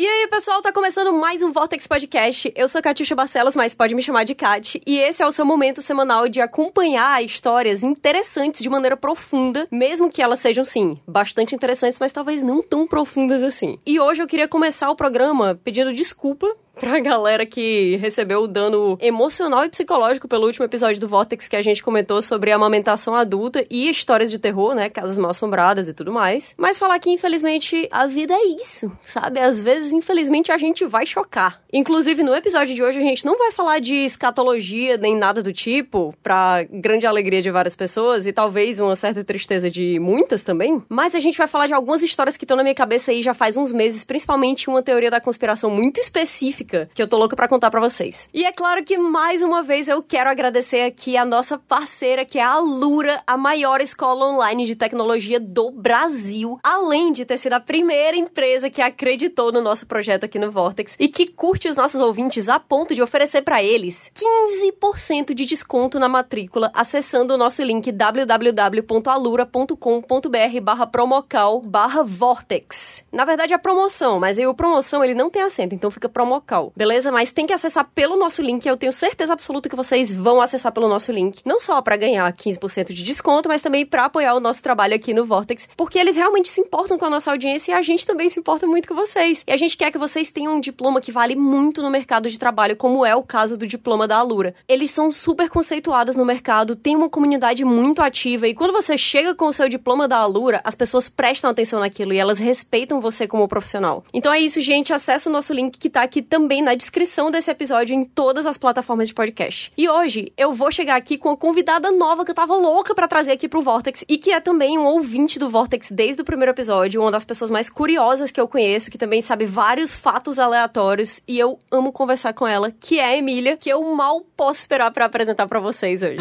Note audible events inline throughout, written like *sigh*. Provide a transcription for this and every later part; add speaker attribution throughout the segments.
Speaker 1: E aí, pessoal, tá começando mais um Vortex Podcast. Eu sou Catiuxa Barcelos, mas pode me chamar de Cat. E esse é o seu momento semanal de acompanhar histórias interessantes de maneira profunda, mesmo que elas sejam, sim, bastante interessantes, mas talvez não tão profundas assim. E hoje eu queria começar o programa pedindo desculpa pra galera que recebeu o dano emocional e psicológico pelo último episódio do Vortex que a gente comentou sobre amamentação adulta e histórias de terror, né? Casas mal assombradas e tudo mais. Mas falar que, infelizmente, a vida é isso, sabe? Às vezes, infelizmente, a gente vai chocar. Inclusive, no episódio de hoje, a gente não vai falar de escatologia nem nada do tipo, pra grande alegria de várias pessoas e talvez uma certa tristeza de muitas também. Mas a gente vai falar de algumas histórias que estão na minha cabeça aí já faz uns meses, principalmente uma teoria da conspiração muito específica que eu tô louca para contar para vocês. E é claro que mais uma vez eu quero agradecer aqui a nossa parceira, que é a Lura, a maior escola online de tecnologia do Brasil, além de ter sido a primeira empresa que acreditou no nosso projeto aqui no Vortex e que curte os nossos ouvintes a ponto de oferecer para eles 15% de desconto na matrícula acessando o nosso link www.alura.com.br barra promocal barra Vortex. Na verdade é promoção, mas aí o promoção ele não tem acento, então fica promocal legal, beleza? Mas tem que acessar pelo nosso link. Eu tenho certeza absoluta que vocês vão acessar pelo nosso link. Não só para ganhar 15% de desconto, mas também para apoiar o nosso trabalho aqui no Vortex, porque eles realmente se importam com a nossa audiência e a gente também se importa muito com vocês. E a gente quer que vocês tenham um diploma que vale muito no mercado de trabalho, como é o caso do diploma da Alura. Eles são super conceituados no mercado, tem uma comunidade muito ativa e quando você chega com o seu diploma da Alura, as pessoas prestam atenção naquilo e elas respeitam você como profissional. Então é isso, gente. Acesse o nosso link que tá aqui também também na descrição desse episódio em todas as plataformas de podcast. E hoje eu vou chegar aqui com uma convidada nova que eu tava louca para trazer aqui pro Vortex e que é também um ouvinte do Vortex desde o primeiro episódio, uma das pessoas mais curiosas que eu conheço, que também sabe vários fatos aleatórios e eu amo conversar com ela, que é a Emília, que eu mal posso esperar para apresentar para vocês hoje.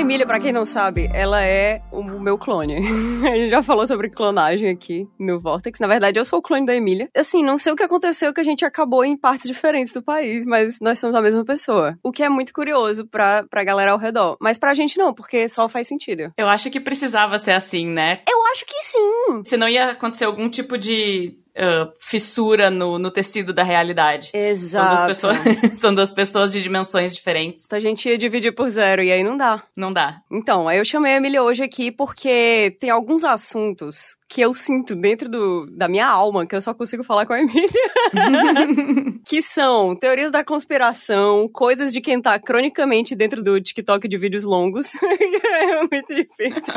Speaker 1: A Emília, para quem não sabe, ela é o meu clone. *laughs* A gente já falou sobre clonagem aqui no Vortex. Na verdade, eu sou o clone da Emília. Assim, não sei o que aconteceu que a gente acabou em partes diferentes do país, mas nós somos a mesma pessoa. O que é muito curioso pra, pra galera ao redor. Mas pra gente não, porque só faz sentido.
Speaker 2: Eu acho que precisava ser assim, né?
Speaker 1: Eu acho que sim.
Speaker 2: Senão ia acontecer algum tipo de Uh, fissura no, no tecido da realidade.
Speaker 1: Exato.
Speaker 2: São duas, pessoas, *laughs* são duas pessoas de dimensões diferentes.
Speaker 1: A gente ia dividir por zero e aí não dá.
Speaker 2: Não dá.
Speaker 1: Então, aí eu chamei a Emília hoje aqui porque tem alguns assuntos que eu sinto dentro do, da minha alma, que eu só consigo falar com a Emília. *laughs* que são teorias da conspiração, coisas de quem tá cronicamente dentro do TikTok de vídeos longos. *laughs* é muito difícil.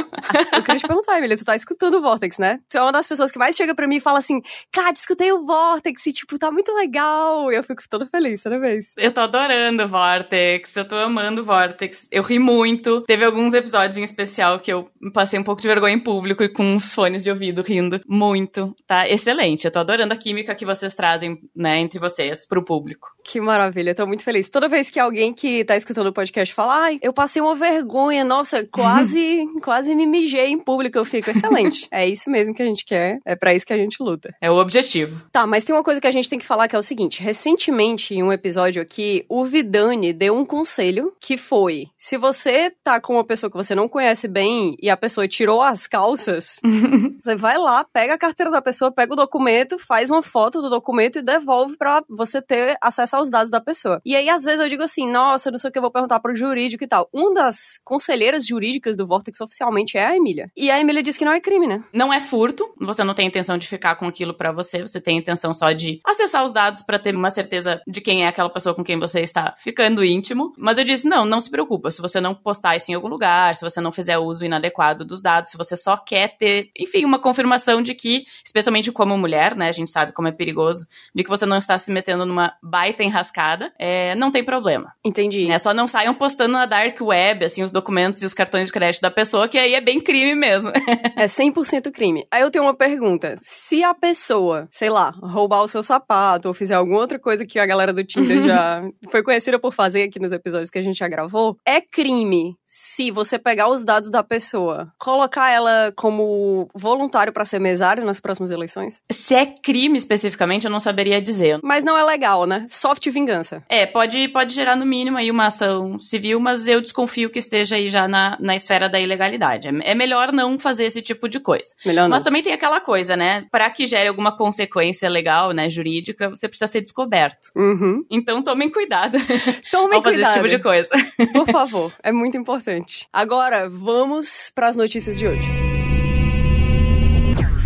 Speaker 1: eu queria te perguntar, Emília, tu tá escutando o Vortex, né? Tu é uma das pessoas que mais chega pra mim e fala assim, Kátia, escutei o Vortex e, tipo, tá muito legal. E eu fico toda feliz toda vez.
Speaker 2: Eu tô adorando o Vortex, eu tô amando o Vortex. Eu ri muito. Teve alguns episódios em especial que eu passei um pouco de vergonha em público e com uns fones de ouvido ouvido rindo muito. Tá excelente. Eu tô adorando a química que vocês trazem, né, entre vocês, pro público.
Speaker 1: Que maravilha, eu tô muito feliz. Toda vez que alguém que tá escutando o podcast fala, ai, eu passei uma vergonha, nossa, quase, *laughs* quase me mijei em público, eu fico excelente. *laughs* é isso mesmo que a gente quer, é para isso que a gente luta.
Speaker 2: É o objetivo.
Speaker 1: Tá, mas tem uma coisa que a gente tem que falar que é o seguinte: recentemente, em um episódio aqui, o Vidani deu um conselho que foi: se você tá com uma pessoa que você não conhece bem e a pessoa tirou as calças, *laughs* você você vai lá, pega a carteira da pessoa, pega o documento, faz uma foto do documento e devolve para você ter acesso aos dados da pessoa. E aí, às vezes, eu digo assim, nossa, não sei o que eu vou perguntar pro jurídico e tal. Uma das conselheiras jurídicas do Vortex oficialmente é a Emília. E a Emília diz que não é crime, né?
Speaker 2: Não é furto, você não tem intenção de ficar com aquilo para você, você tem intenção só de acessar os dados para ter uma certeza de quem é aquela pessoa com quem você está ficando íntimo. Mas eu disse, não, não se preocupa, se você não postar isso em algum lugar, se você não fizer uso inadequado dos dados, se você só quer ter, enfim, uma confirmação de que, especialmente como mulher, né, a gente sabe como é perigoso, de que você não está se metendo numa baita enrascada, é, não tem problema.
Speaker 1: Entendi.
Speaker 2: É só não saiam postando na dark web, assim, os documentos e os cartões de crédito da pessoa, que aí é bem crime mesmo. *laughs*
Speaker 1: é 100% crime. Aí eu tenho uma pergunta. Se a pessoa sei lá, roubar o seu sapato ou fizer alguma outra coisa que a galera do Tinder já *laughs* foi conhecida por fazer aqui nos episódios que a gente já gravou, é crime se você pegar os dados da pessoa, colocar ela como voluntário para ser mesário nas próximas eleições?
Speaker 2: Se é crime especificamente, eu não saberia dizer.
Speaker 1: Mas não é legal, né? Soft vingança.
Speaker 2: É, pode, pode gerar no mínimo aí uma ação civil, mas eu desconfio que esteja aí já na, na esfera da ilegalidade. É, é melhor não fazer esse tipo de coisa.
Speaker 1: Melhor não.
Speaker 2: Mas também tem aquela coisa, né? Para que gere alguma consequência legal, né, jurídica, você precisa ser descoberto.
Speaker 1: Uhum.
Speaker 2: Então tomem cuidado *laughs*
Speaker 1: Tomem
Speaker 2: ao fazer
Speaker 1: cuidado.
Speaker 2: esse tipo de coisa.
Speaker 1: Por favor, é muito importante. Agora, vamos para as notícias de hoje.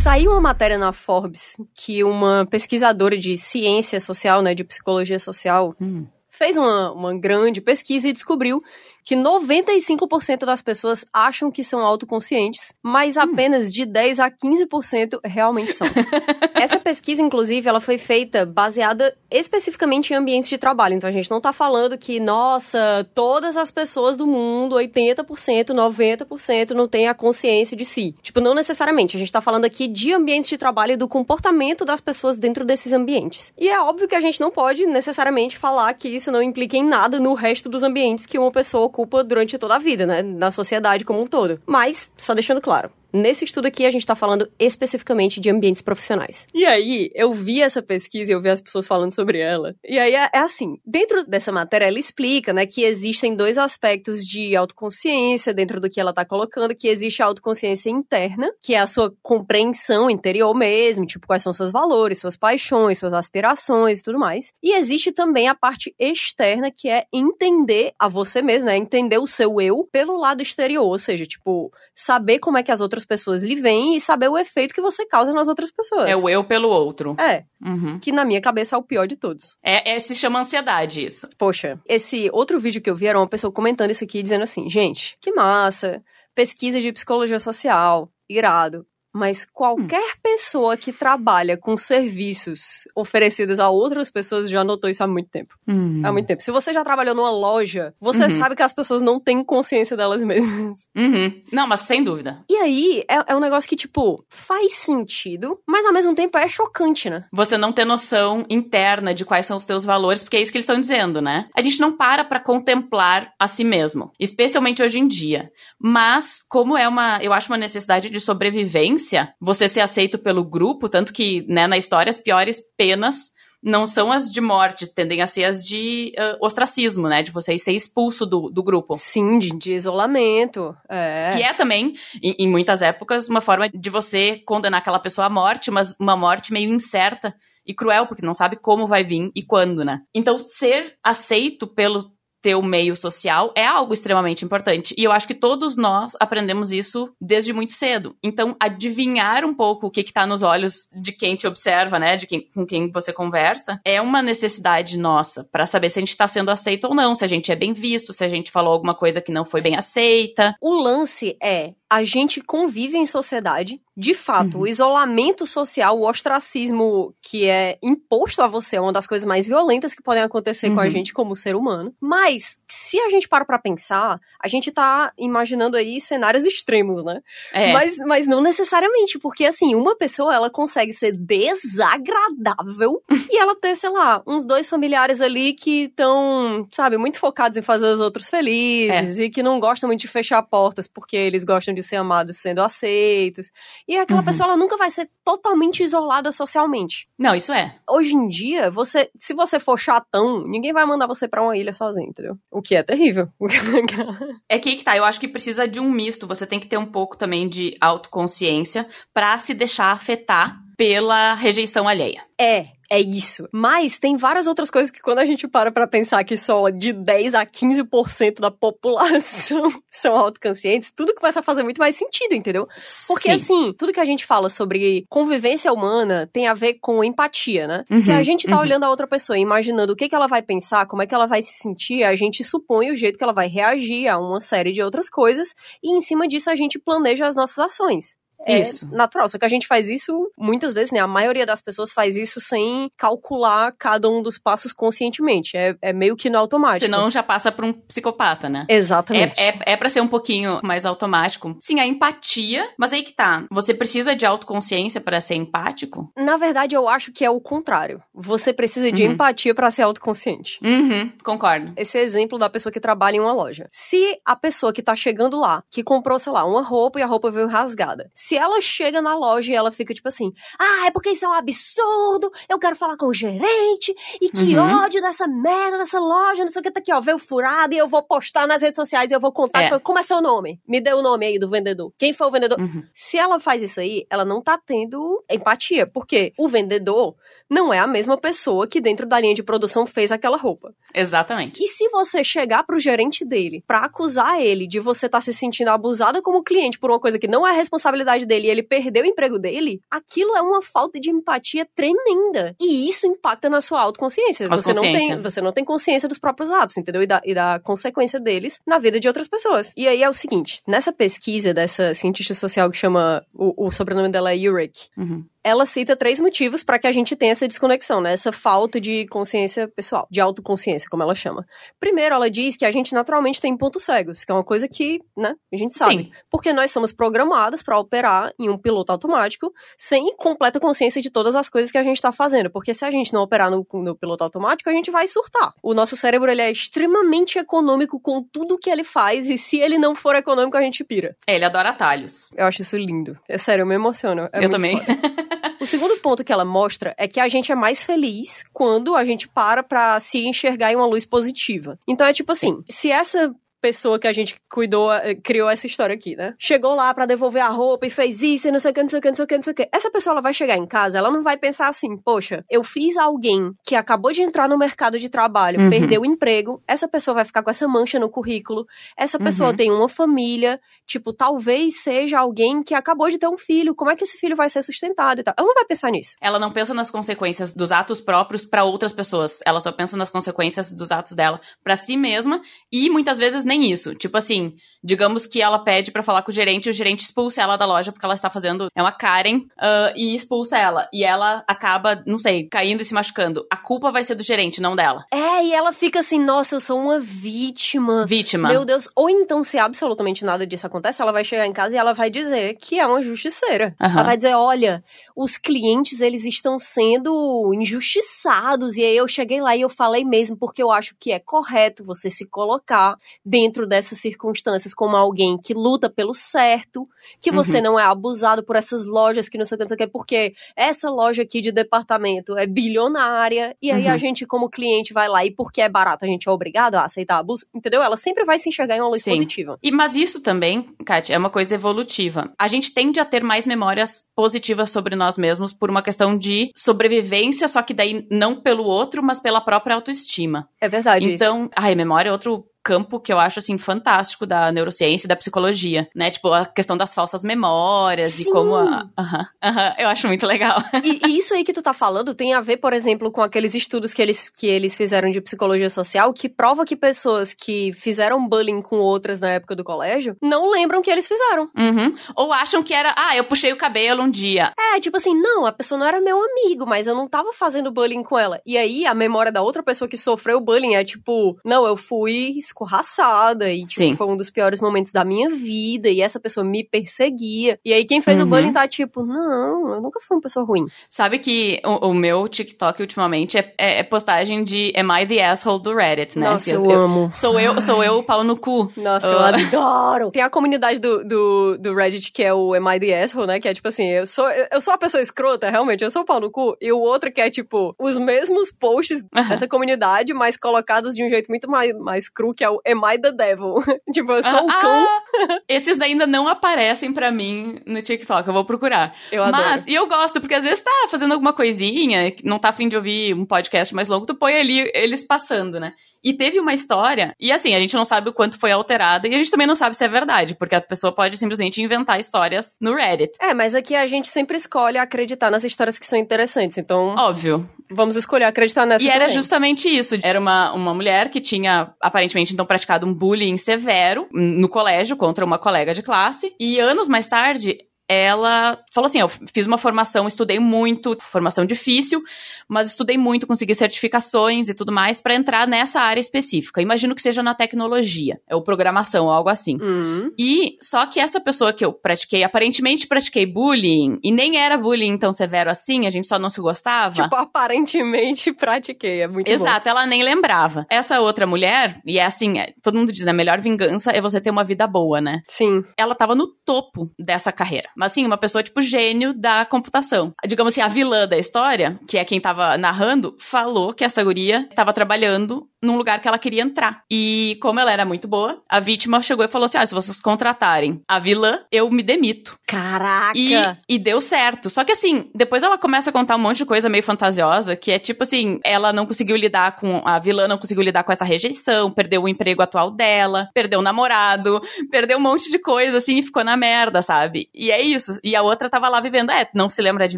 Speaker 1: Saiu uma matéria na Forbes que uma pesquisadora de ciência social, né, de psicologia social,
Speaker 2: Hum.
Speaker 1: Fez uma, uma grande pesquisa e descobriu que 95% das pessoas acham que são autoconscientes, mas apenas de 10 a 15% realmente são. *laughs* Essa pesquisa, inclusive, ela foi feita baseada especificamente em ambientes de trabalho. Então a gente não tá falando que, nossa, todas as pessoas do mundo, 80%, 90% não têm a consciência de si. Tipo, não necessariamente. A gente tá falando aqui de ambientes de trabalho e do comportamento das pessoas dentro desses ambientes. E é óbvio que a gente não pode necessariamente falar que isso não implica em nada no resto dos ambientes que uma pessoa ocupa durante toda a vida, né? Na sociedade como um todo. Mas, só deixando claro, Nesse estudo aqui, a gente tá falando especificamente de ambientes profissionais. E aí, eu vi essa pesquisa e eu vi as pessoas falando sobre ela. E aí, é, é assim, dentro dessa matéria, ela explica, né, que existem dois aspectos de autoconsciência dentro do que ela tá colocando, que existe a autoconsciência interna, que é a sua compreensão interior mesmo, tipo, quais são seus valores, suas paixões, suas aspirações e tudo mais. E existe também a parte externa, que é entender a você mesmo, né, entender o seu eu pelo lado exterior, ou seja, tipo, saber como é que as outras pessoas lhe veem e saber o efeito que você causa nas outras pessoas.
Speaker 2: É o eu pelo outro.
Speaker 1: É,
Speaker 2: Uhum.
Speaker 1: que na minha cabeça é o pior de todos.
Speaker 2: É, é, se chama ansiedade isso.
Speaker 1: Poxa, esse outro vídeo que eu vi era uma pessoa comentando isso aqui, dizendo assim, gente, que massa, pesquisa de psicologia social, irado. Mas qualquer pessoa que trabalha com serviços oferecidos a outras pessoas já notou isso há muito tempo.
Speaker 2: Uhum.
Speaker 1: Há muito tempo. Se você já trabalhou numa loja, você
Speaker 2: Uhum.
Speaker 1: sabe que as pessoas não têm consciência delas mesmas.
Speaker 2: Uhum. Não, mas sem dúvida.
Speaker 1: E aí, é, é um negócio que, tipo, faz sentido, mas ao mesmo tempo é chocante, né?
Speaker 2: Você não ter noção interna de quais são os teus valores, porque é isso que eles estão dizendo, né? A gente não para pra contemplar a si mesmo, especialmente hoje em dia. Mas, como é uma, eu acho uma necessidade de sobrevivência, você ser aceito pelo grupo, tanto que, né, na história as piores penas não são as de morte, tendem a ser as de ah, ostracismo, né? De você ser expulso do, do grupo.
Speaker 1: Sim, de, de isolamento. É.
Speaker 2: Que é também, em, em muitas épocas, uma forma de você condenar aquela pessoa à morte, mas uma morte meio incerta e cruel, porque não sabe como vai vir e quando, né? Então, ser aceito pelo teu meio social é algo extremamente importante. E eu acho que todos nós aprendemos isso desde muito cedo. Então, adivinhar um pouco o que está nos olhos de quem te observa, né? De quem, com quem você conversa, é uma necessidade nossa para saber se a gente está sendo aceito ou não, se a gente é bem visto, se a gente falou alguma coisa que não foi bem aceita.
Speaker 1: O lance é, a gente convive em sociedade, de fato,
Speaker 2: Uhum.
Speaker 1: o isolamento social, o ostracismo que é imposto a você é uma das coisas mais violentas que podem acontecer com a
Speaker 2: Uhum.
Speaker 1: gente como ser humano. Mas, se a gente para pra pensar, a gente tá imaginando aí cenários extremos, né?
Speaker 2: É.
Speaker 1: Mas, mas não necessariamente, porque assim, uma pessoa ela consegue ser desagradável *laughs* e ela ter, sei lá, uns dois familiares ali que estão, sabe, muito focados em fazer os outros felizes e que não gostam muito de fechar portas porque eles gostam de ser amados sendo aceitos. E aquela
Speaker 2: Uhum.
Speaker 1: pessoa ela nunca vai ser totalmente isolada socialmente.
Speaker 2: Não, isso é.
Speaker 1: Hoje em dia, você, se você for chatão, ninguém vai mandar você pra uma ilha sozinho, entendeu? O que é terrível. *laughs*
Speaker 2: É que aí que tá, eu acho que precisa de um misto. Você tem que ter um pouco também de autoconsciência pra se deixar afetar pela rejeição alheia.
Speaker 1: É, é isso. Mas tem várias outras coisas que quando a gente para pra pensar que só de 10 a 15% da população *laughs* são autoconscientes, tudo começa a fazer muito mais sentido, entendeu? Porque
Speaker 2: Sim.
Speaker 1: assim, tudo que a gente fala sobre convivência humana tem a ver com empatia, né?
Speaker 2: Uhum,
Speaker 1: Se a gente tá
Speaker 2: uhum.
Speaker 1: olhando a outra pessoa e imaginando o que, que ela vai pensar, como é que ela vai se sentir, a gente supõe o jeito que ela vai reagir a uma série de outras coisas e em cima disso a gente planeja as nossas ações. É
Speaker 2: Isso.
Speaker 1: natural. Só que a gente faz isso muitas vezes, né? A maioria das pessoas faz isso sem calcular cada um dos passos conscientemente. É, é meio que no automático.
Speaker 2: Senão já passa pra um psicopata, né?
Speaker 1: Exatamente.
Speaker 2: É, é, é pra ser um pouquinho mais automático. Sim, a empatia, mas aí que tá. Você precisa de autoconsciência pra ser empático?
Speaker 1: Na verdade, eu acho que é o contrário. Você precisa de
Speaker 2: Uhum.
Speaker 1: empatia pra ser autoconsciente.
Speaker 2: Uhum, concordo.
Speaker 1: Esse é exemplo da pessoa que trabalha em uma loja. Se a pessoa que tá chegando lá, que comprou, sei lá, uma roupa e a roupa veio rasgada, se ela chega na loja e ela fica tipo assim: ah, é porque isso é um absurdo, eu quero falar com o gerente, e que
Speaker 2: Uhum.
Speaker 1: ódio dessa merda, dessa loja, não sei o que, tá aqui, ó, veio furado e eu vou postar nas redes sociais e eu vou contar.
Speaker 2: É.
Speaker 1: Como é seu nome? Me dê o nome aí do vendedor. Quem foi o vendedor?
Speaker 2: Uhum.
Speaker 1: Se ela faz isso aí, ela não tá tendo empatia, porque o vendedor não é a mesma pessoa que dentro da linha de produção fez aquela roupa.
Speaker 2: Exatamente.
Speaker 1: E se você chegar pro gerente dele pra acusar ele de você estar se sentindo abusada como cliente por uma coisa que não é responsabilidade dele e ele perdeu o emprego dele, aquilo é uma falta de empatia tremenda. E isso impacta na sua autoconsciência. Você não tem, você não tem consciência dos próprios atos, entendeu? E da, e da consequência deles na vida de outras pessoas. E aí é o seguinte, nessa pesquisa dessa cientista social que chama, o, o sobrenome dela é Urich,
Speaker 2: Uhum.
Speaker 1: Ela cita três motivos para que a gente tenha essa desconexão, né? Essa falta de consciência pessoal, de autoconsciência, como ela chama. Primeiro, ela diz que a gente naturalmente tem pontos cegos, que é uma coisa que, né, a gente sabe.
Speaker 2: Sim.
Speaker 1: Porque nós somos programados para operar em um piloto automático sem completa consciência de todas as coisas que a gente tá fazendo. Porque se a gente não operar no, no piloto automático, a gente vai surtar. O nosso cérebro, ele é extremamente econômico com tudo que ele faz e se ele não for econômico, a gente pira.
Speaker 2: É, ele adora atalhos.
Speaker 1: Eu acho isso lindo. É sério, eu me emociono. É
Speaker 2: eu também. *laughs*
Speaker 1: O segundo ponto que ela mostra é que a gente é mais feliz quando a gente para pra se enxergar em uma luz positiva. Então é tipo assim, se essa pessoa que a gente cuidou, eh, criou essa história aqui, né? Chegou lá pra devolver a roupa e fez isso e não sei o que, não sei o que, não sei o que, não sei o que. Essa pessoa ela vai chegar em casa, ela não vai pensar assim, poxa, eu fiz alguém que acabou de entrar no mercado de trabalho,
Speaker 2: Uhum.
Speaker 1: perdeu o emprego, essa pessoa vai ficar com essa mancha no currículo, essa pessoa
Speaker 2: Uhum.
Speaker 1: tem uma família, tipo, talvez seja alguém que acabou de ter um filho, como é que esse filho vai ser sustentado e tal. Ela não vai pensar nisso.
Speaker 2: Ela não pensa nas consequências dos atos próprios pra outras pessoas. Ela só pensa nas consequências dos atos dela pra si mesma e muitas vezes nem isso. Tipo assim, digamos que ela pede pra falar com o gerente e o gerente expulsa ela da loja porque ela está fazendo é uma Karen ah, e expulsa ela e ela acaba, não sei, caindo e se machucando. A culpa vai ser do gerente, não dela.
Speaker 1: É, e ela fica assim, nossa, eu sou uma vítima.
Speaker 2: Vítima.
Speaker 1: Meu Deus. Ou então, se absolutamente nada disso acontece, ela vai chegar em casa e ela vai dizer que é uma justiceira.
Speaker 2: Aham.
Speaker 1: Ela vai dizer, olha, os clientes, eles estão sendo injustiçados. E aí eu cheguei lá e eu falei mesmo, porque eu acho que é correto você se colocar dentro dessas circunstâncias como alguém que luta pelo certo, que você
Speaker 2: Uhum.
Speaker 1: não é abusado por essas lojas que não sei o que, não sei o que, porque essa loja aqui de departamento é bilionária, e aí
Speaker 2: Uhum.
Speaker 1: a gente, como cliente, vai lá e porque é barato, a gente é obrigado a aceitar abuso, entendeu? Ela sempre vai se enxergar em uma luz
Speaker 2: Sim.
Speaker 1: positiva.
Speaker 2: E, mas isso também, Kátia, é uma coisa evolutiva. A gente tende a ter mais memórias positivas sobre nós mesmos por uma questão de sobrevivência, só que daí não pelo outro, mas pela própria autoestima.
Speaker 1: É verdade isso.
Speaker 2: Então, ai, memória é outro campo que eu acho assim fantástico da neurociência e da psicologia, né? Tipo a questão das falsas memórias
Speaker 1: Sim.
Speaker 2: e como a, aham, eu acho muito legal. *laughs*
Speaker 1: E, e isso aí que tu tá falando tem a ver, por exemplo, com aqueles estudos que eles, que eles fizeram de psicologia social, que prova que pessoas que fizeram bullying com outras na época do colégio não lembram que eles fizeram.
Speaker 2: Uhum. Ou acham que era, ah, eu puxei o cabelo um dia.
Speaker 1: É, tipo assim, não, a pessoa não era meu amigo, mas eu não tava fazendo bullying com ela. E aí a memória da outra pessoa que sofreu bullying é tipo, não, eu fui escorraçada e tipo,
Speaker 2: Sim.
Speaker 1: foi um dos piores momentos da minha vida e essa pessoa me perseguia. E aí quem fez o
Speaker 2: Uhum.
Speaker 1: bullying tá tipo, não, eu nunca fui uma pessoa ruim.
Speaker 2: Sabe que o, o meu TikTok ultimamente é, é- é postagem de Am I the Asshole do Reddit, né?
Speaker 1: Nossa,
Speaker 2: Que
Speaker 1: eu, amo.
Speaker 2: Sou eu, sou eu o pau no cu.
Speaker 1: Nossa, eu
Speaker 2: Ah.
Speaker 1: adoro! Tem a comunidade do, do, do Reddit que é o Am I the Asshole, né? Que é tipo assim, eu sou, eu eu sou a pessoa escrota, realmente, eu sou o pau no cu. E o outro que é tipo, os mesmos posts
Speaker 2: Aham.
Speaker 1: dessa comunidade, mas colocados de um jeito muito mais, mais cru, que é o Am I the Devil? *laughs* tipo, eu sou o
Speaker 2: Ah,
Speaker 1: cão.
Speaker 2: ah, esses ainda não aparecem pra mim no TikTok, eu vou procurar.
Speaker 1: Eu adoro.
Speaker 2: Mas, e eu gosto, porque às vezes tá fazendo alguma coisinha, não tá afim de ouvir um podcast mais longo, tu põe ali eles passando, né? E teve uma história, e assim, a gente não sabe o quanto foi alterada, e a gente também não sabe se é verdade, porque a pessoa pode simplesmente inventar histórias no Reddit.
Speaker 1: É, mas aqui a gente sempre escolhe acreditar nas histórias que são interessantes. Então,
Speaker 2: Óbvio.
Speaker 1: Vamos escolher acreditar nessa
Speaker 2: E era
Speaker 1: também.
Speaker 2: justamente isso. Era uma, uma mulher que tinha, aparentemente, então, praticado um bullying severo no colégio contra uma colega de classe. E anos mais tarde, ela falou assim: eu fiz uma formação, estudei muito, formação difícil, mas estudei muito, consegui certificações e tudo mais para entrar nessa área específica. Imagino que seja na tecnologia, é o programação, algo assim.
Speaker 1: Uhum.
Speaker 2: E só que essa pessoa que eu pratiquei, aparentemente pratiquei bullying, e nem era bullying tão severo assim, a gente só não se gostava.
Speaker 1: Tipo, aparentemente pratiquei, é muito
Speaker 2: Exato,
Speaker 1: bom.
Speaker 2: ela nem lembrava. Essa outra mulher, e é assim, é, todo mundo diz, a melhor vingança é você ter uma vida boa, né?
Speaker 1: Sim.
Speaker 2: Ela tava no topo dessa carreira. Mas assim, uma pessoa tipo gênio da computação. Digamos assim, a vilã da história, que é quem tava narrando, falou que essa guria tava trabalhando num lugar que ela queria entrar. E como ela era muito boa, a vítima chegou e falou assim: ah, se vocês contratarem a vilã, eu me demito.
Speaker 1: Caraca!
Speaker 2: E, e deu certo. Só que assim, depois ela começa a contar um monte de coisa meio fantasiosa, que é tipo assim, ela não conseguiu lidar com. A vilã não conseguiu lidar com essa rejeição, perdeu o emprego atual dela, perdeu o namorado, *laughs* perdeu um monte de coisa, assim, e ficou na merda, sabe? E é isso. E a outra tava lá vivendo, é, não se lembra de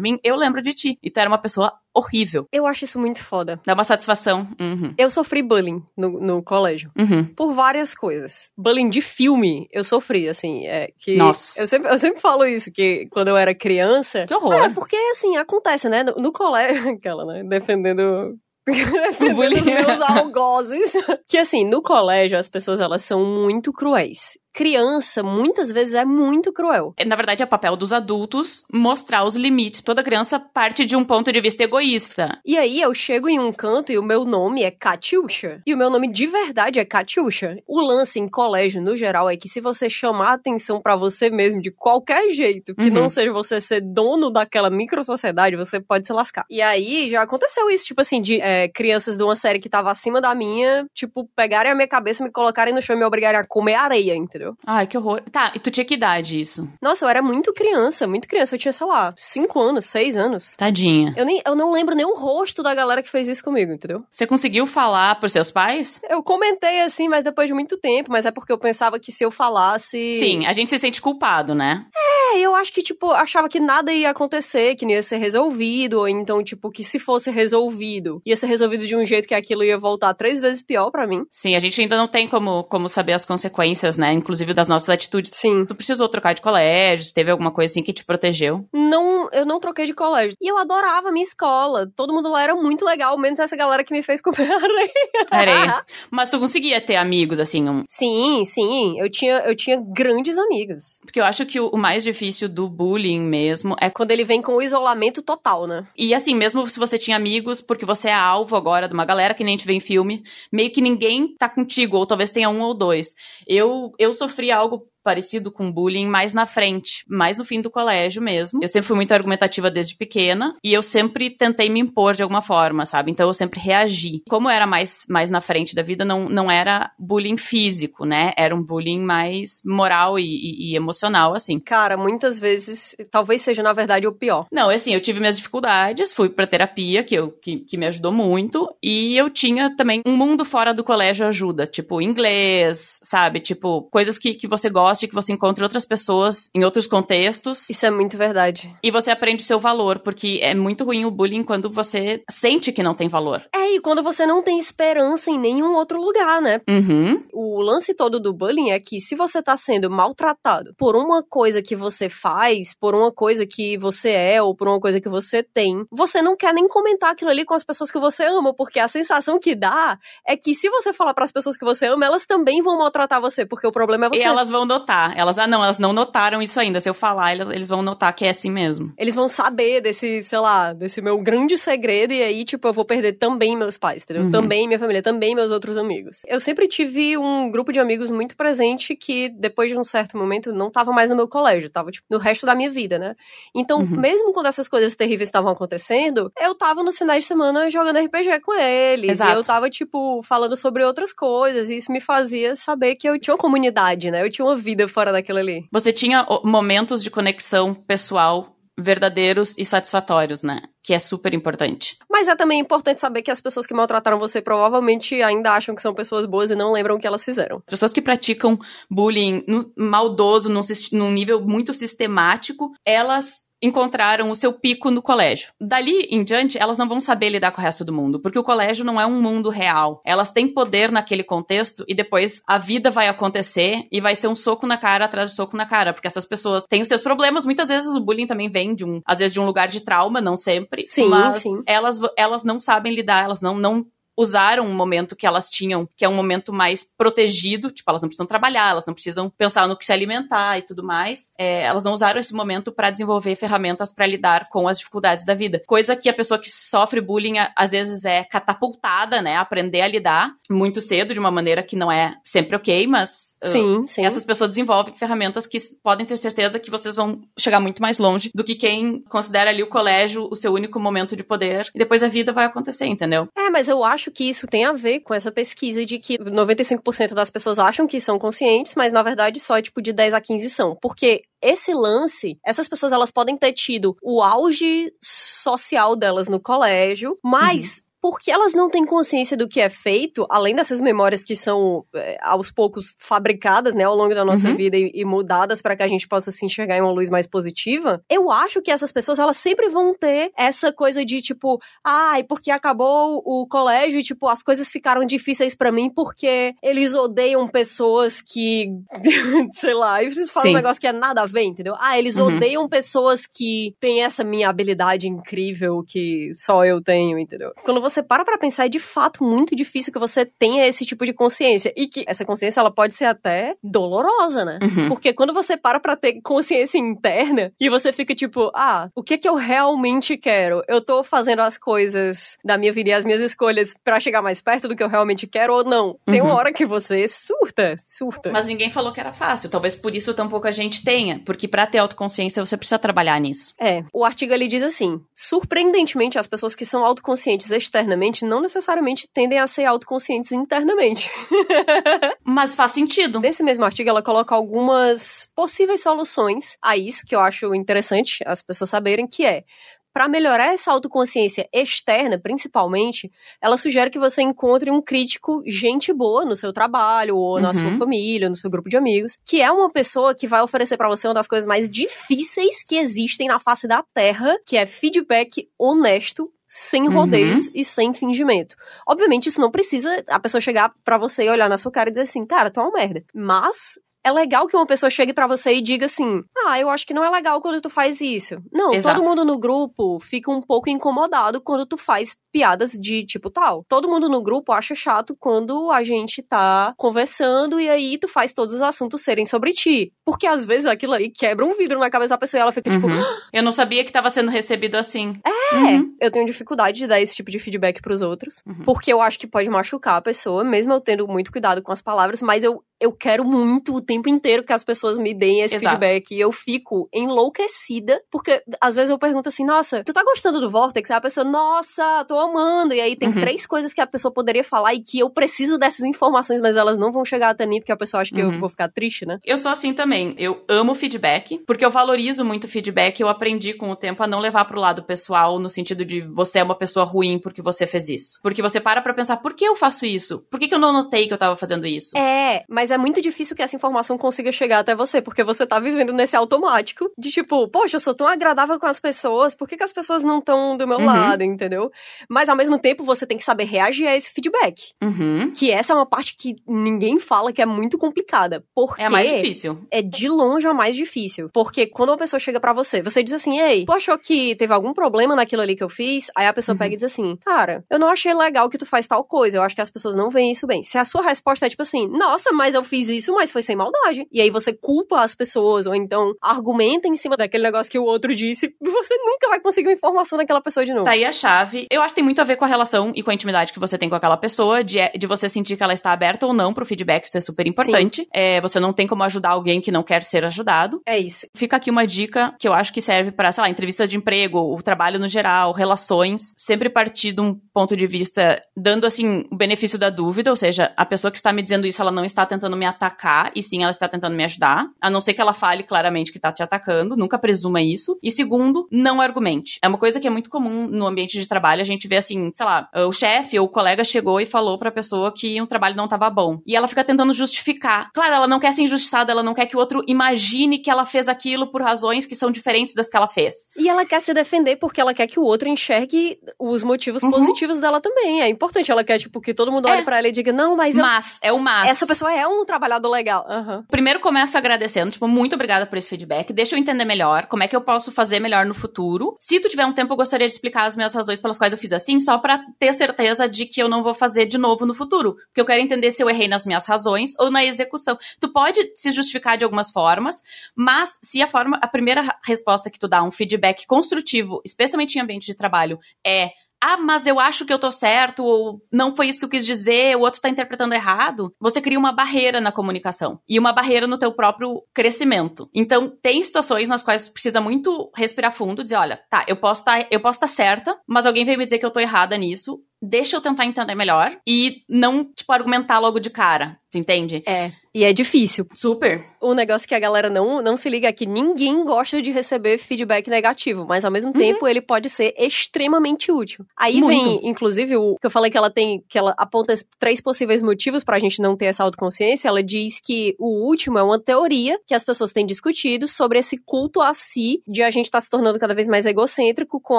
Speaker 2: mim? Eu lembro de ti. E tu era uma pessoa horrível.
Speaker 1: Eu acho isso muito foda.
Speaker 2: Dá uma satisfação. Uhum.
Speaker 1: Eu sofri bullying no, no colégio.
Speaker 2: Uhum.
Speaker 1: Por várias coisas. Bullying de filme, eu sofri, assim, é que...
Speaker 2: Nossa.
Speaker 1: Eu sempre, eu sempre falo isso, que quando eu era criança...
Speaker 2: Que horror.
Speaker 1: É, porque, assim, acontece, né? No, no colégio, *laughs* aquela, né? Defendendo... *laughs* os meus algozes. *laughs* que, assim, no colégio, as pessoas, elas são muito cruéis. Criança, muitas vezes, é muito cruel.
Speaker 2: Na verdade, é papel dos adultos mostrar os limites. Toda criança parte de um ponto de vista egoísta.
Speaker 1: E aí, eu chego em um canto e o meu nome é Katiusha. E o meu nome de verdade é Katiusha. O lance em colégio, no geral, é que se você chamar atenção pra você mesmo de qualquer jeito, que
Speaker 2: Uhum.
Speaker 1: não seja você ser dono daquela micro-sociedade, você pode se lascar. E aí, já aconteceu isso, tipo assim, de é, crianças de uma série que tava acima da minha, tipo, pegarem a minha cabeça, me colocarem no chão e me obrigarem a comer areia, entendeu?
Speaker 2: Ai, que horror. Tá, e tu tinha que idade isso?
Speaker 1: Nossa, eu era muito criança, muito criança. Eu tinha, sei lá, 5 anos, 6 anos.
Speaker 2: Tadinha.
Speaker 1: Eu, nem, eu não lembro nem o rosto da galera que fez isso comigo, entendeu?
Speaker 2: Você conseguiu falar pros seus pais?
Speaker 1: Eu comentei assim, mas depois de muito tempo, mas é porque eu pensava que se eu falasse.
Speaker 2: Sim, a gente se sente culpado, né?
Speaker 1: É, eu acho que, tipo, achava que nada ia acontecer, que não ia ser resolvido, ou então, tipo, que se fosse resolvido, ia ser resolvido de um jeito que aquilo ia voltar três vezes pior pra mim.
Speaker 2: Sim, a gente ainda não tem como, como saber as consequências, né? Inclusive das nossas atitudes.
Speaker 1: Sim.
Speaker 2: Tu precisou trocar de colégio, se teve alguma coisa assim que te protegeu.
Speaker 1: Não, eu não troquei de colégio. E eu adorava a minha escola. Todo mundo lá era muito legal, menos essa galera que me fez comer areia.
Speaker 2: Areia. Mas tu conseguia ter amigos, assim, um...
Speaker 1: Sim, sim. Eu tinha, eu tinha grandes amigos.
Speaker 2: porque eu acho que o, o mais difícil do bullying mesmo é.
Speaker 1: Quando ele vem com o isolamento total, né?
Speaker 2: E assim, mesmo se você tinha amigos, porque você é alvo agora de uma galera que nem te vê em filme, meio que ninguém tá contigo, ou talvez tenha um ou dois. Eu, eu sofri algo parecido com bullying mais na frente, mais no fim do colégio mesmo. Eu sempre fui muito argumentativa desde pequena e eu sempre tentei me impor de alguma forma, sabe? Então eu sempre reagi. Como era mais, mais na frente da vida, não, não era bullying físico, né? Era um bullying mais moral e, e- e emocional, assim.
Speaker 1: Cara, muitas vezes, talvez seja, na verdade, o pior.
Speaker 2: Não, assim, eu tive minhas dificuldades, fui pra terapia, que, eu, que, que me ajudou muito, e eu tinha também um mundo fora do colégio ajuda, tipo, inglês, sabe? Tipo, coisas que, que você gosta que você encontra em outras pessoas, em outros contextos.
Speaker 1: Isso é muito verdade.
Speaker 2: E você aprende o seu valor, porque é muito ruim o bullying quando você sente que não tem valor.
Speaker 1: É, e quando você não tem esperança em nenhum outro lugar, né?
Speaker 2: Uhum.
Speaker 1: O lance todo do bullying é que se você tá sendo maltratado por uma coisa que você faz, por uma coisa que você é ou por uma coisa que você tem, você não quer nem comentar aquilo ali com as pessoas que você ama, porque a sensação que dá é que se você falar para as pessoas que você ama, elas também vão maltratar você, porque o problema é você.
Speaker 2: E elas vão notar. Elas, ah, não, elas não notaram isso ainda. Se eu falar, eles, eles vão notar que é assim mesmo.
Speaker 1: Eles vão saber desse, sei lá, desse meu grande segredo, e aí, tipo, eu vou perder também meus pais, entendeu?
Speaker 2: Uhum.
Speaker 1: Também minha família, também meus outros amigos. Eu sempre tive um grupo de amigos muito presente que, depois de um certo momento, não tava mais no meu colégio, tava, tipo, no resto da minha vida, né? Então,
Speaker 2: Uhum.
Speaker 1: mesmo quando essas coisas terríveis estavam acontecendo, eu tava nos finais de semana jogando RPG com eles.
Speaker 2: Exato.
Speaker 1: E eu tava, tipo, falando sobre outras coisas, e isso me fazia saber que eu tinha uma comunidade, né? Eu tinha uma vida fora daquilo ali.
Speaker 2: Você tinha momentos de conexão pessoal verdadeiros e satisfatórios, né? Que é super importante.
Speaker 1: Mas é também importante saber que as pessoas que maltrataram você provavelmente ainda acham que são pessoas boas e não lembram o que elas fizeram.
Speaker 2: Pessoas que praticam bullying no- maldoso, num, num nível muito sistemático, elas encontraram o seu pico no colégio. Dali em diante, elas não vão saber lidar com o resto do mundo, porque o colégio não é um mundo real. Elas têm poder naquele contexto e depois a vida vai acontecer e vai ser um soco na cara atrás de soco na cara, porque essas pessoas têm os seus problemas. Muitas vezes o bullying também vem de um, às vezes de um lugar de trauma, não sempre.
Speaker 1: Sim,
Speaker 2: mas
Speaker 1: sim.
Speaker 2: elas elas não sabem lidar, elas não não usaram um momento que elas tinham, que é um momento mais protegido, tipo, elas não precisam trabalhar, elas não precisam pensar no que se alimentar e tudo mais. É, elas não usaram esse momento para desenvolver ferramentas para lidar com as dificuldades da vida. Coisa que a pessoa que sofre bullying às vezes é catapultada, né, aprender a lidar muito cedo de uma maneira que não é sempre ok, mas uh,
Speaker 1: Sim, sim.
Speaker 2: essas pessoas desenvolvem ferramentas que podem ter certeza que vocês vão chegar muito mais longe do que quem considera ali o colégio o seu único momento de poder e depois a vida vai acontecer, entendeu?
Speaker 1: É, mas eu acho que isso tem a ver com essa pesquisa de que 95% das pessoas acham que são conscientes, mas na verdade só tipo de 10 a 15 são. Porque esse lance, essas pessoas elas podem ter tido o auge social delas no colégio, mas porque elas não têm consciência do que é feito, além dessas memórias que são é, aos poucos fabricadas, né, ao longo da nossa
Speaker 2: Uhum.
Speaker 1: vida e, e mudadas para que a gente possa se enxergar em uma luz mais positiva, eu acho que essas pessoas elas sempre vão ter essa coisa de tipo, ai, porque acabou o colégio e tipo as coisas ficaram difíceis pra mim porque eles odeiam pessoas que, *laughs* sei lá, eles falam
Speaker 2: Sim.
Speaker 1: um negócio que é nada a ver, entendeu? Ah, eles
Speaker 2: Uhum.
Speaker 1: odeiam pessoas que têm essa minha habilidade incrível que só eu tenho, entendeu? Quando você para pra pensar, é de fato muito difícil que você tenha esse tipo de consciência. E que essa consciência, ela pode ser até dolorosa, né?
Speaker 2: Uhum.
Speaker 1: Porque quando você para pra ter consciência interna e você fica tipo, ah, o que que eu realmente quero? Eu tô fazendo as coisas da minha vida e as minhas escolhas pra chegar mais perto do que eu realmente quero ou não? Tem uma
Speaker 2: Uhum.
Speaker 1: hora que você surta, surta.
Speaker 2: Mas ninguém falou que era fácil. Talvez por isso tão pouca gente tenha. Porque pra ter autoconsciência você precisa trabalhar nisso.
Speaker 1: É, o artigo ele diz assim: surpreendentemente, as pessoas que são autoconscientes externamente não necessariamente tendem a ser autoconscientes internamente. *laughs*
Speaker 2: Mas faz sentido.
Speaker 1: Nesse mesmo artigo, ela coloca algumas possíveis soluções a isso, que eu acho interessante as pessoas saberem, que é. Para melhorar essa autoconsciência externa, principalmente, ela sugere que você encontre um crítico gente boa no seu trabalho, ou na
Speaker 2: Uhum.
Speaker 1: sua família, ou no seu grupo de amigos, que é uma pessoa que vai oferecer para você uma das coisas mais difíceis que existem na face da Terra, que é feedback honesto sem
Speaker 2: Uhum.
Speaker 1: rodeios e sem fingimento. Obviamente, isso não precisa a pessoa chegar pra você e olhar na sua cara e dizer assim, cara, tu é uma merda. Mas é legal que uma pessoa chegue pra você e diga assim: "Ah, eu acho que não é legal quando tu faz isso". Não,
Speaker 2: Exato.
Speaker 1: todo mundo no grupo fica um pouco incomodado quando tu faz piadas de tipo tal. Todo mundo no grupo acha chato quando a gente tá conversando e aí tu faz todos os assuntos serem sobre ti, porque às vezes aquilo ali quebra um vidro na cabeça da pessoa e ela fica tipo:
Speaker 2: Uhum. Eu não sabia que tava sendo recebido assim.
Speaker 1: é,
Speaker 2: Uhum.
Speaker 1: eu tenho dificuldade de dar esse tipo de feedback pros outros,
Speaker 2: Uhum.
Speaker 1: porque eu acho que pode machucar a pessoa, mesmo eu tendo muito cuidado com as palavras, mas eu, eu quero muito tempo inteiro que as pessoas me deem esse
Speaker 2: Exato.
Speaker 1: feedback e eu fico enlouquecida, porque às vezes eu pergunto assim, nossa, tu tá gostando do Vortex? Aí a pessoa, nossa, tô amando, e aí tem
Speaker 2: Uhum.
Speaker 1: três coisas que a pessoa poderia falar e que eu preciso dessas informações, mas elas não vão chegar até mim porque a pessoa acha que eu
Speaker 2: Uhum.
Speaker 1: vou ficar triste, né?
Speaker 2: Eu sou assim também. Eu amo feedback, porque eu valorizo muito feedback. Eu aprendi com o tempo a não levar pro lado pessoal, no sentido de você é uma pessoa ruim porque você fez isso. Porque você para pra pensar, por que eu faço isso? Por que, que eu não notei que eu tava fazendo isso?
Speaker 1: É, mas é muito difícil que essa informação consiga chegar até você, porque você tá vivendo nesse automático de tipo, poxa, eu sou tão agradável com as pessoas, por que, que as pessoas não estão do meu
Speaker 2: Uhum.
Speaker 1: lado, entendeu? Mas ao mesmo tempo você tem que saber reagir a esse feedback.
Speaker 2: Uhum.
Speaker 1: Que essa é uma parte que ninguém fala que é muito complicada. Porque
Speaker 2: É a mais difícil.
Speaker 1: é de longe a mais difícil. Porque quando uma pessoa chega pra você, você diz assim, ei, tu achou que teve algum problema naquilo ali que eu fiz? Aí a pessoa
Speaker 2: Uhum.
Speaker 1: pega e diz assim, cara, eu não achei legal que tu faz tal coisa, eu acho que as pessoas não veem isso bem. Se a sua resposta é tipo assim, nossa, mas eu fiz isso, mas foi sem maldade. E aí você culpa as pessoas, ou então argumenta em cima daquele negócio que o outro disse, *laughs* você nunca vai conseguir uma informação daquela pessoa de novo.
Speaker 2: Tá aí a chave. Eu acho que tem muito a ver com a relação e com a intimidade que você tem com aquela pessoa, de, de você sentir que ela está aberta ou não pro feedback, isso é super importante. É, você não tem como ajudar alguém que não quer ser ajudado.
Speaker 1: É isso.
Speaker 2: Fica aqui uma dica que eu acho que serve para, sei lá, entrevistas de emprego, o trabalho no geral, relações, sempre partir de um ponto de vista dando assim o benefício da dúvida, ou seja, a pessoa que está me dizendo isso, ela não está tentando tentando me atacar, e sim, ela está tentando me ajudar. A não ser que ela fale claramente que tá te atacando, nunca presuma isso. E segundo, não argumente. É uma coisa que é muito comum no ambiente de trabalho, a gente vê assim, sei lá, o chefe ou o colega chegou e falou pra pessoa que um trabalho não tava bom. E ela fica tentando justificar. Claro, ela não quer ser injustiçada, ela não quer que o outro imagine que ela fez aquilo por razões que são diferentes das que ela fez.
Speaker 1: E ela quer se defender porque ela quer que o outro enxergue os motivos uhum. positivos dela também. É importante, ela quer, tipo, que todo mundo olhe é. pra ela e diga, não, mas. Eu...
Speaker 2: Mas, é o mas.
Speaker 1: Essa pessoa é um trabalhador legal. Uhum.
Speaker 2: Primeiro começo agradecendo, tipo, muito obrigada por esse feedback. Deixa eu entender melhor como é que eu posso fazer melhor no futuro. Se tu tiver um tempo, eu gostaria de explicar as minhas razões pelas quais eu fiz assim, só para ter certeza de que eu não vou fazer de novo no futuro. Porque eu quero entender se eu errei nas minhas razões ou na execução. Tu pode se justificar de algumas formas, mas se a forma, a primeira resposta que tu dá, um feedback construtivo, especialmente em ambiente de trabalho, é ah, mas eu acho que eu tô certo, ou não foi isso que eu quis dizer, o outro tá interpretando errado, você cria uma barreira na comunicação e uma barreira no teu próprio crescimento. Então, tem situações nas quais precisa muito respirar fundo, dizer, olha, tá, eu posso tá, estar tá certa, mas alguém veio me dizer que eu tô errada nisso, deixa eu tentar entender melhor e não, tipo, argumentar logo de cara, tu entende?
Speaker 1: É. E é difícil.
Speaker 2: Super.
Speaker 1: O negócio que a galera não, não se liga é que ninguém gosta de receber feedback negativo, mas ao mesmo uhum. tempo ele pode ser extremamente útil. Aí Muito. vem, inclusive, o que eu falei que ela tem, que ela aponta três possíveis motivos pra gente não ter essa autoconsciência. Ela diz que o último é uma teoria que as pessoas têm discutido sobre esse culto a si de a gente estar tá se tornando cada vez mais egocêntrico com o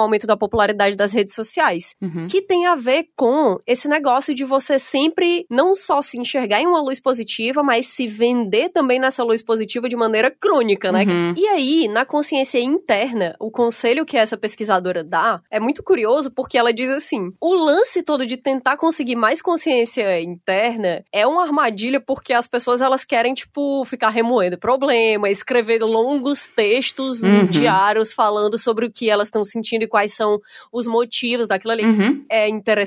Speaker 1: aumento da popularidade das redes sociais. Uhum. Que tem a ver com esse negócio de você sempre não só se enxergar em uma luz positiva, mas se vender também nessa luz positiva de maneira crônica, né? Uhum. E aí, na consciência interna, o conselho que essa pesquisadora dá é muito curioso porque ela diz assim: o lance todo de tentar conseguir mais consciência interna é uma armadilha porque as pessoas elas querem, tipo, ficar remoendo problema, escrever longos textos uhum. diários falando sobre o que elas estão sentindo e quais são os motivos daquilo ali. Uhum. É interessante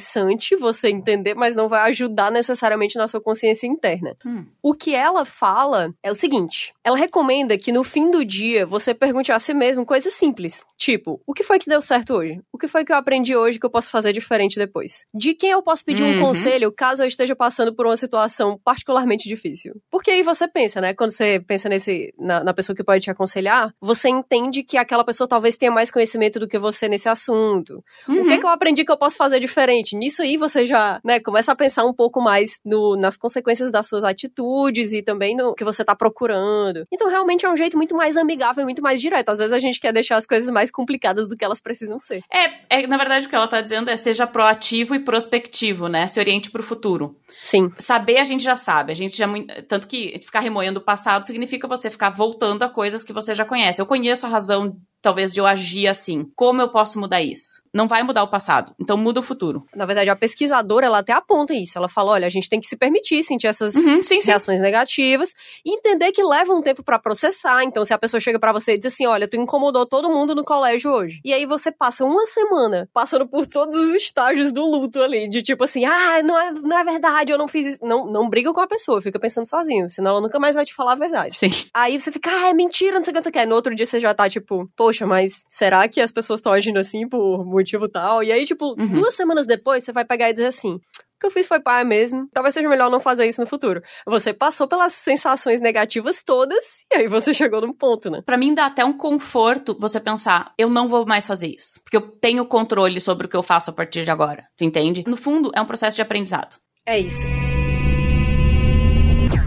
Speaker 1: você entender, mas não vai ajudar necessariamente na sua consciência interna. Hum. O que ela fala é o seguinte: ela recomenda que no fim do dia você pergunte a si mesmo coisas simples, tipo, o que foi que deu certo hoje? O que foi que eu aprendi hoje que eu posso fazer diferente depois? De quem eu posso pedir uhum. um conselho caso eu esteja passando por uma situação particularmente difícil? Porque aí você pensa, né? Quando você pensa nesse na, na pessoa que pode te aconselhar, você entende que aquela pessoa talvez tenha mais conhecimento do que você nesse assunto. Uhum. O que, é que eu aprendi que eu posso fazer diferente? Nisso aí você já, né, começa a pensar um pouco mais no, nas consequências das suas atitudes atitudes e também no que você tá procurando. Então, realmente é um jeito muito mais amigável e muito mais direto. Às vezes a gente quer deixar as coisas mais complicadas do que elas precisam ser.
Speaker 2: É, é na verdade, o que ela tá dizendo é seja proativo e prospectivo, né? Se oriente pro futuro.
Speaker 1: Sim.
Speaker 2: Saber a gente já sabe. A gente já. Tanto que ficar remoendo o passado significa você ficar voltando a coisas que você já conhece. Eu conheço a razão talvez de eu agir assim. Como eu posso mudar isso? Não vai mudar o passado, então muda o futuro.
Speaker 1: Na verdade, a pesquisadora, ela até aponta isso. Ela fala, olha, a gente tem que se permitir sentir essas uhum, sim, reações sim. negativas e entender que leva um tempo para processar. Então, se a pessoa chega para você e diz assim, olha, tu incomodou todo mundo no colégio hoje. E aí você passa uma semana passando por todos os estágios do luto ali, de tipo assim, ah, não é, não é verdade, eu não fiz isso. Não, não briga com a pessoa, fica pensando sozinho, senão ela nunca mais vai te falar a verdade.
Speaker 2: Sim.
Speaker 1: Aí você fica, ah, é mentira, não sei o que você quer. No outro dia você já tá tipo, poxa, poxa, mas será que as pessoas estão agindo assim por motivo tal? E aí, tipo, uhum. duas semanas depois, você vai pegar e dizer assim: o que eu fiz foi pai mesmo. Talvez seja melhor não fazer isso no futuro. Você passou pelas sensações negativas todas e aí você *laughs* chegou num ponto, né?
Speaker 2: Para mim dá até um conforto você pensar, eu não vou mais fazer isso, porque eu tenho controle sobre o que eu faço a partir de agora. Tu entende? No fundo, é um processo de aprendizado.
Speaker 1: É isso.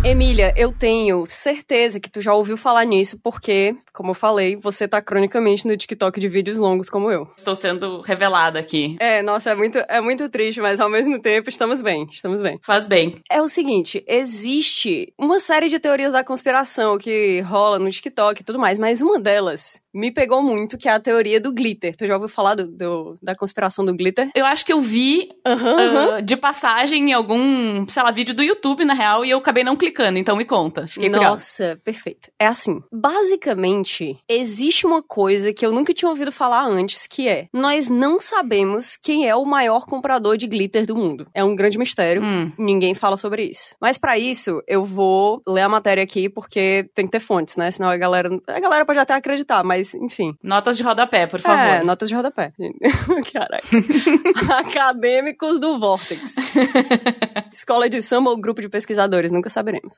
Speaker 1: Emília, eu tenho certeza que tu já ouviu falar nisso, porque, como eu falei, você tá cronicamente no TikTok de vídeos longos como eu.
Speaker 2: Estou sendo revelada aqui.
Speaker 1: É, nossa, é muito, é muito triste, mas ao mesmo tempo estamos bem, estamos bem.
Speaker 2: Faz bem.
Speaker 1: É o seguinte, existe uma série de teorias da conspiração que rola no TikTok e tudo mais, mas uma delas me pegou muito, que é a teoria do glitter. Tu já ouviu falar do, do da conspiração do glitter?
Speaker 2: Eu acho que eu vi uhum, uh, de passagem em algum, sei lá, vídeo do YouTube, na real, e eu acabei não clicando, então me conta. Fiquei
Speaker 1: Nossa,
Speaker 2: curiosa.
Speaker 1: perfeito. É assim, basicamente, existe uma coisa que eu nunca tinha ouvido falar antes, que é, nós não sabemos quem é o maior comprador de glitter do mundo. É um grande mistério, hum. ninguém fala sobre isso. Mas para isso, eu vou ler a matéria aqui, porque tem que ter fontes, né? Senão a galera, a galera pode até acreditar, mas mas enfim.
Speaker 2: Notas de rodapé, por favor.
Speaker 1: É, notas de rodapé. *laughs* Caraca. *laughs* Acadêmicos do Vortex. *laughs* Escola de samba ou grupo de pesquisadores, nunca saberemos.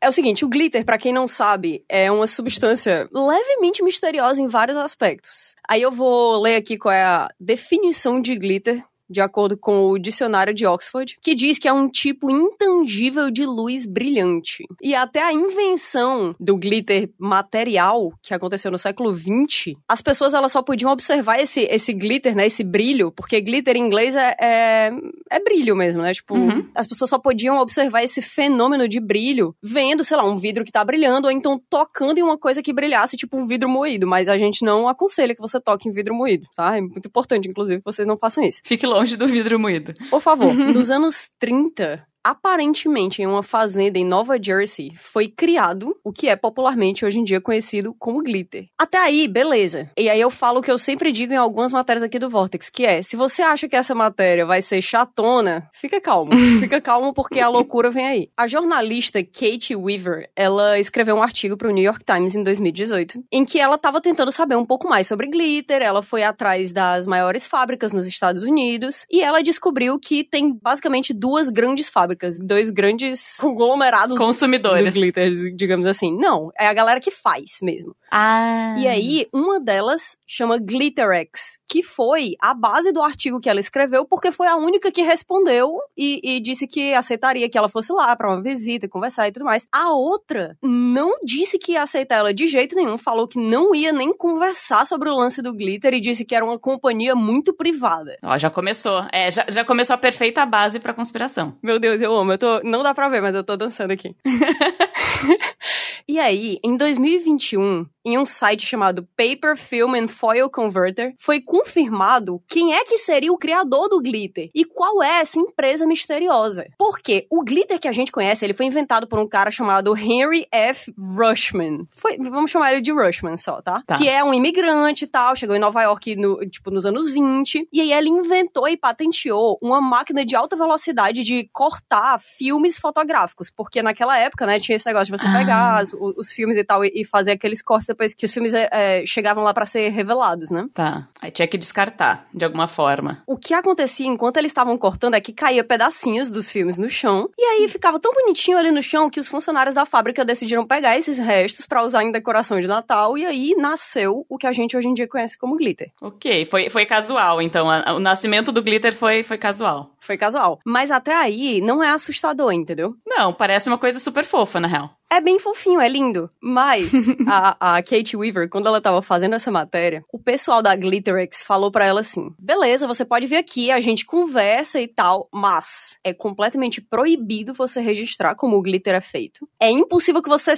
Speaker 1: É o seguinte, o glitter, para quem não sabe, é uma substância levemente misteriosa em vários aspectos. Aí eu vou ler aqui qual é a definição de glitter de acordo com o dicionário de Oxford, que diz que é um tipo intangível de luz brilhante. E até a invenção do glitter material, que aconteceu no século XX, as pessoas elas só podiam observar esse, esse glitter, né, esse brilho, porque glitter em inglês é, é, é brilho mesmo, né? Tipo, uhum. as pessoas só podiam observar esse fenômeno de brilho vendo, sei lá, um vidro que tá brilhando, ou então tocando em uma coisa que brilhasse, tipo um vidro moído. Mas a gente não aconselha que você toque em vidro moído, tá? É muito importante, inclusive, que vocês não façam isso.
Speaker 2: Fique longe longe do vidro moído.
Speaker 1: Por favor, *laughs* nos anos 30, aparentemente em uma fazenda em Nova Jersey, foi criado o que é popularmente hoje em dia conhecido como glitter. Até aí, beleza. E aí eu falo o que eu sempre digo em algumas matérias aqui do Vortex, que é, se você acha que essa matéria vai ser chatona, fica calmo. *laughs* fica calmo porque a loucura vem aí. A jornalista Kate Weaver, ela escreveu um artigo para o New York Times em 2018, em que ela estava tentando saber um pouco mais sobre glitter, ela foi atrás das maiores fábricas nos Estados Unidos e ela descobriu que tem basicamente duas grandes fábricas fábricas, dois grandes *laughs* conglomerados
Speaker 2: consumidores,
Speaker 1: do glitter, digamos assim. Não, é a galera que faz mesmo.
Speaker 2: Ah.
Speaker 1: E aí, uma delas chama GlitterX, que foi a base do artigo que ela escreveu, porque foi a única que respondeu e, e disse que aceitaria que ela fosse lá para uma visita, conversar e tudo mais. A outra não disse que ia aceitar ela de jeito nenhum, falou que não ia nem conversar sobre o lance do glitter e disse que era uma companhia muito privada.
Speaker 2: Ó, já começou. É, já, já começou a perfeita base pra conspiração.
Speaker 1: Meu Deus, eu amo. Eu tô, não dá pra ver, mas eu tô dançando aqui. *laughs* e aí, em 2021, em um site chamado Paper Film and Foil Converter, foi confirmado quem é que seria o criador do glitter e qual é essa empresa misteriosa. Porque o glitter que a gente conhece, ele foi inventado por um cara chamado Henry F. Rushman. Foi, vamos chamar ele de Rushman só, tá? tá? Que é um imigrante e tal, chegou em Nova York no, tipo, nos anos 20, e aí ele inventou e patenteou uma máquina de alta velocidade de cortar filmes fotográficos, porque naquela época, né, tinha esse negócio de você ah. pegar os, os, filmes e tal e, e fazer aqueles cortes depois que os filmes é, chegavam lá para ser revelados, né?
Speaker 2: Tá. Aí tinha que descartar, de alguma forma.
Speaker 1: O que acontecia enquanto eles estavam cortando é que caía pedacinhos dos filmes no chão, e aí ficava tão bonitinho ali no chão que os funcionários da fábrica decidiram pegar esses restos para usar em decoração de Natal, e aí nasceu o que a gente hoje em dia conhece como glitter.
Speaker 2: Ok, foi, foi casual, então. o nascimento do glitter foi, foi casual.
Speaker 1: Foi casual. Mas até aí não é assustador, entendeu?
Speaker 2: Não, parece uma coisa super fofa, na real.
Speaker 1: É bem fofinho, é lindo. Mas *laughs* a, a Kate Weaver, quando ela tava fazendo essa matéria, o pessoal da Glitterex falou para ela assim: beleza, você pode vir aqui, a gente conversa e tal, mas é completamente proibido você registrar como o glitter é feito. É impossível que você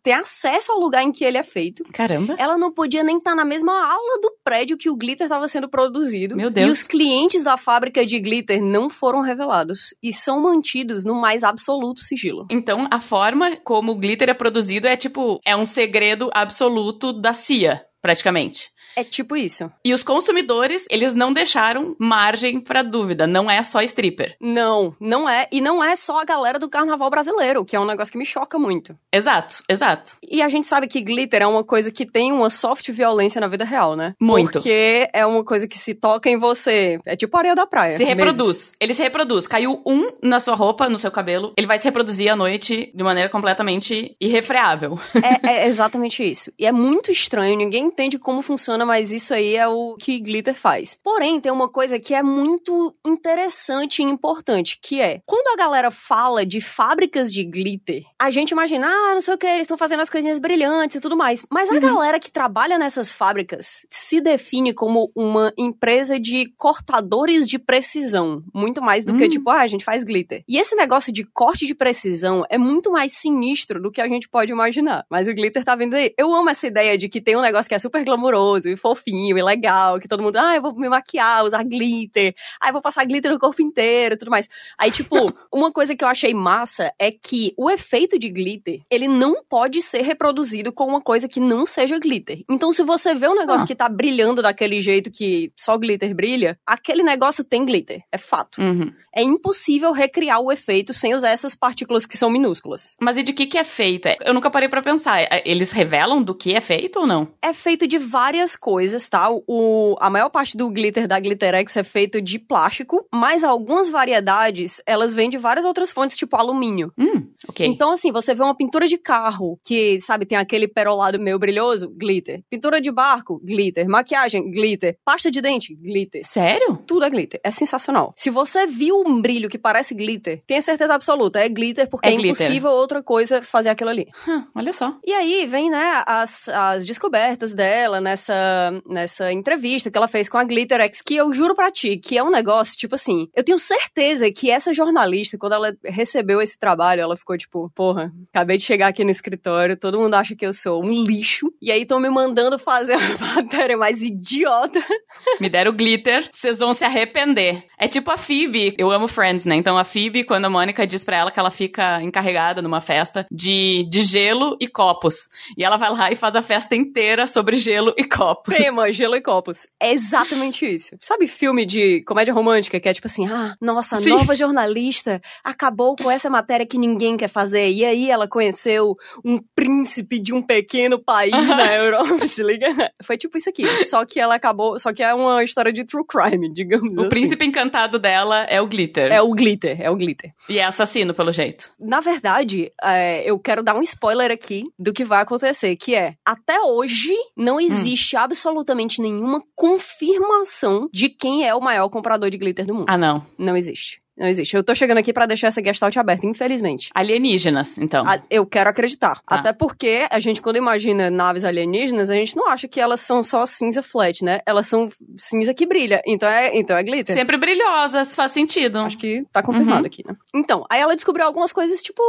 Speaker 1: tenha acesso ao lugar em que ele é feito.
Speaker 2: Caramba.
Speaker 1: Ela não podia nem estar tá na mesma aula do prédio que o glitter estava sendo produzido.
Speaker 2: Meu Deus.
Speaker 1: E os clientes da fábrica de glitter não foram revelados e são mantidos no mais absoluto sigilo.
Speaker 2: Então, a forma como o glitter é produzido é tipo, é um segredo absoluto da CIA, praticamente.
Speaker 1: É tipo isso.
Speaker 2: E os consumidores, eles não deixaram margem para dúvida. Não é só stripper.
Speaker 1: Não, não é. E não é só a galera do carnaval brasileiro, que é um negócio que me choca muito.
Speaker 2: Exato, exato.
Speaker 1: E a gente sabe que glitter é uma coisa que tem uma soft violência na vida real, né?
Speaker 2: Muito.
Speaker 1: Porque é uma coisa que se toca em você. É tipo areia da praia.
Speaker 2: Se reproduz. Ele se reproduz. Caiu um na sua roupa, no seu cabelo, ele vai se reproduzir à noite de maneira completamente irrefreável.
Speaker 1: é, é exatamente isso. E é muito estranho, ninguém entende como funciona mas isso aí é o que glitter faz. Porém, tem uma coisa que é muito interessante e importante, que é, quando a galera fala de fábricas de glitter, a gente imagina, ah, não sei o que, eles estão fazendo as coisinhas brilhantes e tudo mais. Mas a uhum. galera que trabalha nessas fábricas se define como uma empresa de cortadores de precisão, muito mais do uhum. que hum. tipo, ah, a gente faz glitter. E esse negócio de corte de precisão é muito mais sinistro do que a gente pode imaginar. Mas o glitter tá vindo aí. Eu amo essa ideia de que tem um negócio que é super glamouroso e fofinho e legal, que todo mundo, ah, eu vou me maquiar, usar glitter, ah, eu vou passar glitter no corpo inteiro e tudo mais. Aí, tipo, *laughs* uma coisa que eu achei massa é que o efeito de glitter, ele não pode ser reproduzido com uma coisa que não seja glitter. Então, se você vê um negócio ah. que tá brilhando daquele jeito que só glitter brilha, aquele negócio tem glitter, é fato.
Speaker 2: Uhum.
Speaker 1: É impossível recriar o efeito sem usar essas partículas que são minúsculas.
Speaker 2: Mas e de que que é feito? É, eu nunca parei para pensar. É, eles revelam do que é feito ou não?
Speaker 1: É feito de várias coisas, tá? O, a maior parte do glitter da Glitterex é feito de plástico, mas algumas variedades, elas vêm de várias outras fontes, tipo alumínio.
Speaker 2: Hum, ok.
Speaker 1: Então, assim, você vê uma pintura de carro que, sabe, tem aquele perolado meio brilhoso, glitter. Pintura de barco, glitter. Maquiagem, glitter. Pasta de dente, glitter.
Speaker 2: Sério?
Speaker 1: Tudo é glitter. É sensacional. Se você viu um brilho que parece glitter, tenha certeza absoluta, é glitter, porque
Speaker 2: É
Speaker 1: é,
Speaker 2: glitter.
Speaker 1: impossível outra coisa fazer aquilo ali.
Speaker 2: Hum, olha só.
Speaker 1: E aí vem, né, as, as descobertas dela nessa, nessa entrevista que ela fez com a GlitterX, que eu juro pra ti, que é um negócio, tipo assim, eu tenho certeza que essa jornalista, quando ela recebeu esse trabalho, ela ficou tipo, porra, acabei de chegar aqui no escritório, todo mundo acha que eu sou um lixo, e aí estão me mandando fazer a *laughs* matéria mais idiota.
Speaker 2: Me deram glitter, vocês vão se arrepender. É tipo a Phoebe. Eu amo Friends, né? Então a Phoebe, quando a Mônica diz pra ela que ela fica encarregada numa festa de, de gelo e copos. E ela vai lá e faz a festa inteira sobre gelo e copos.
Speaker 1: Tema, *laughs* gelo e copos. É exatamente isso. Sabe filme de comédia romântica que é tipo assim, ah, nossa, a
Speaker 2: Sim.
Speaker 1: nova jornalista acabou com essa matéria que ninguém quer fazer. E aí ela conheceu um príncipe de um pequeno país na *laughs* Europa, se liga? Foi tipo isso aqui. Só que ela acabou, só que é uma história de true crime, digamos
Speaker 2: O
Speaker 1: assim.
Speaker 2: príncipe encantado dela é o glitter.
Speaker 1: É o glitter, é o glitter.
Speaker 2: E é assassino, pelo jeito.
Speaker 1: Na verdade, é, eu quero dar um spoiler aqui do que vai acontecer, que é, até hoje, não existe absolutamente nenhuma confirmação de quem é o maior comprador de glitter do mundo.
Speaker 2: Ah, não.
Speaker 1: Não existe. Não existe. Eu tô chegando aqui pra deixar essa gestalt aberta, infelizmente.
Speaker 2: Alienígenas, então.
Speaker 1: A- eu quero acreditar.
Speaker 2: Tá.
Speaker 1: Até porque a gente, quando imagina naves alienígenas, a gente não acha que elas são só cinza flat, né? Elas são cinza que brilha. Então é, então é glitter.
Speaker 2: Sempre brilhosas, faz sentido.
Speaker 1: Acho que tá confirmado
Speaker 2: Uhum.
Speaker 1: aqui, né? Então, aí ela descobriu algumas coisas, tipo,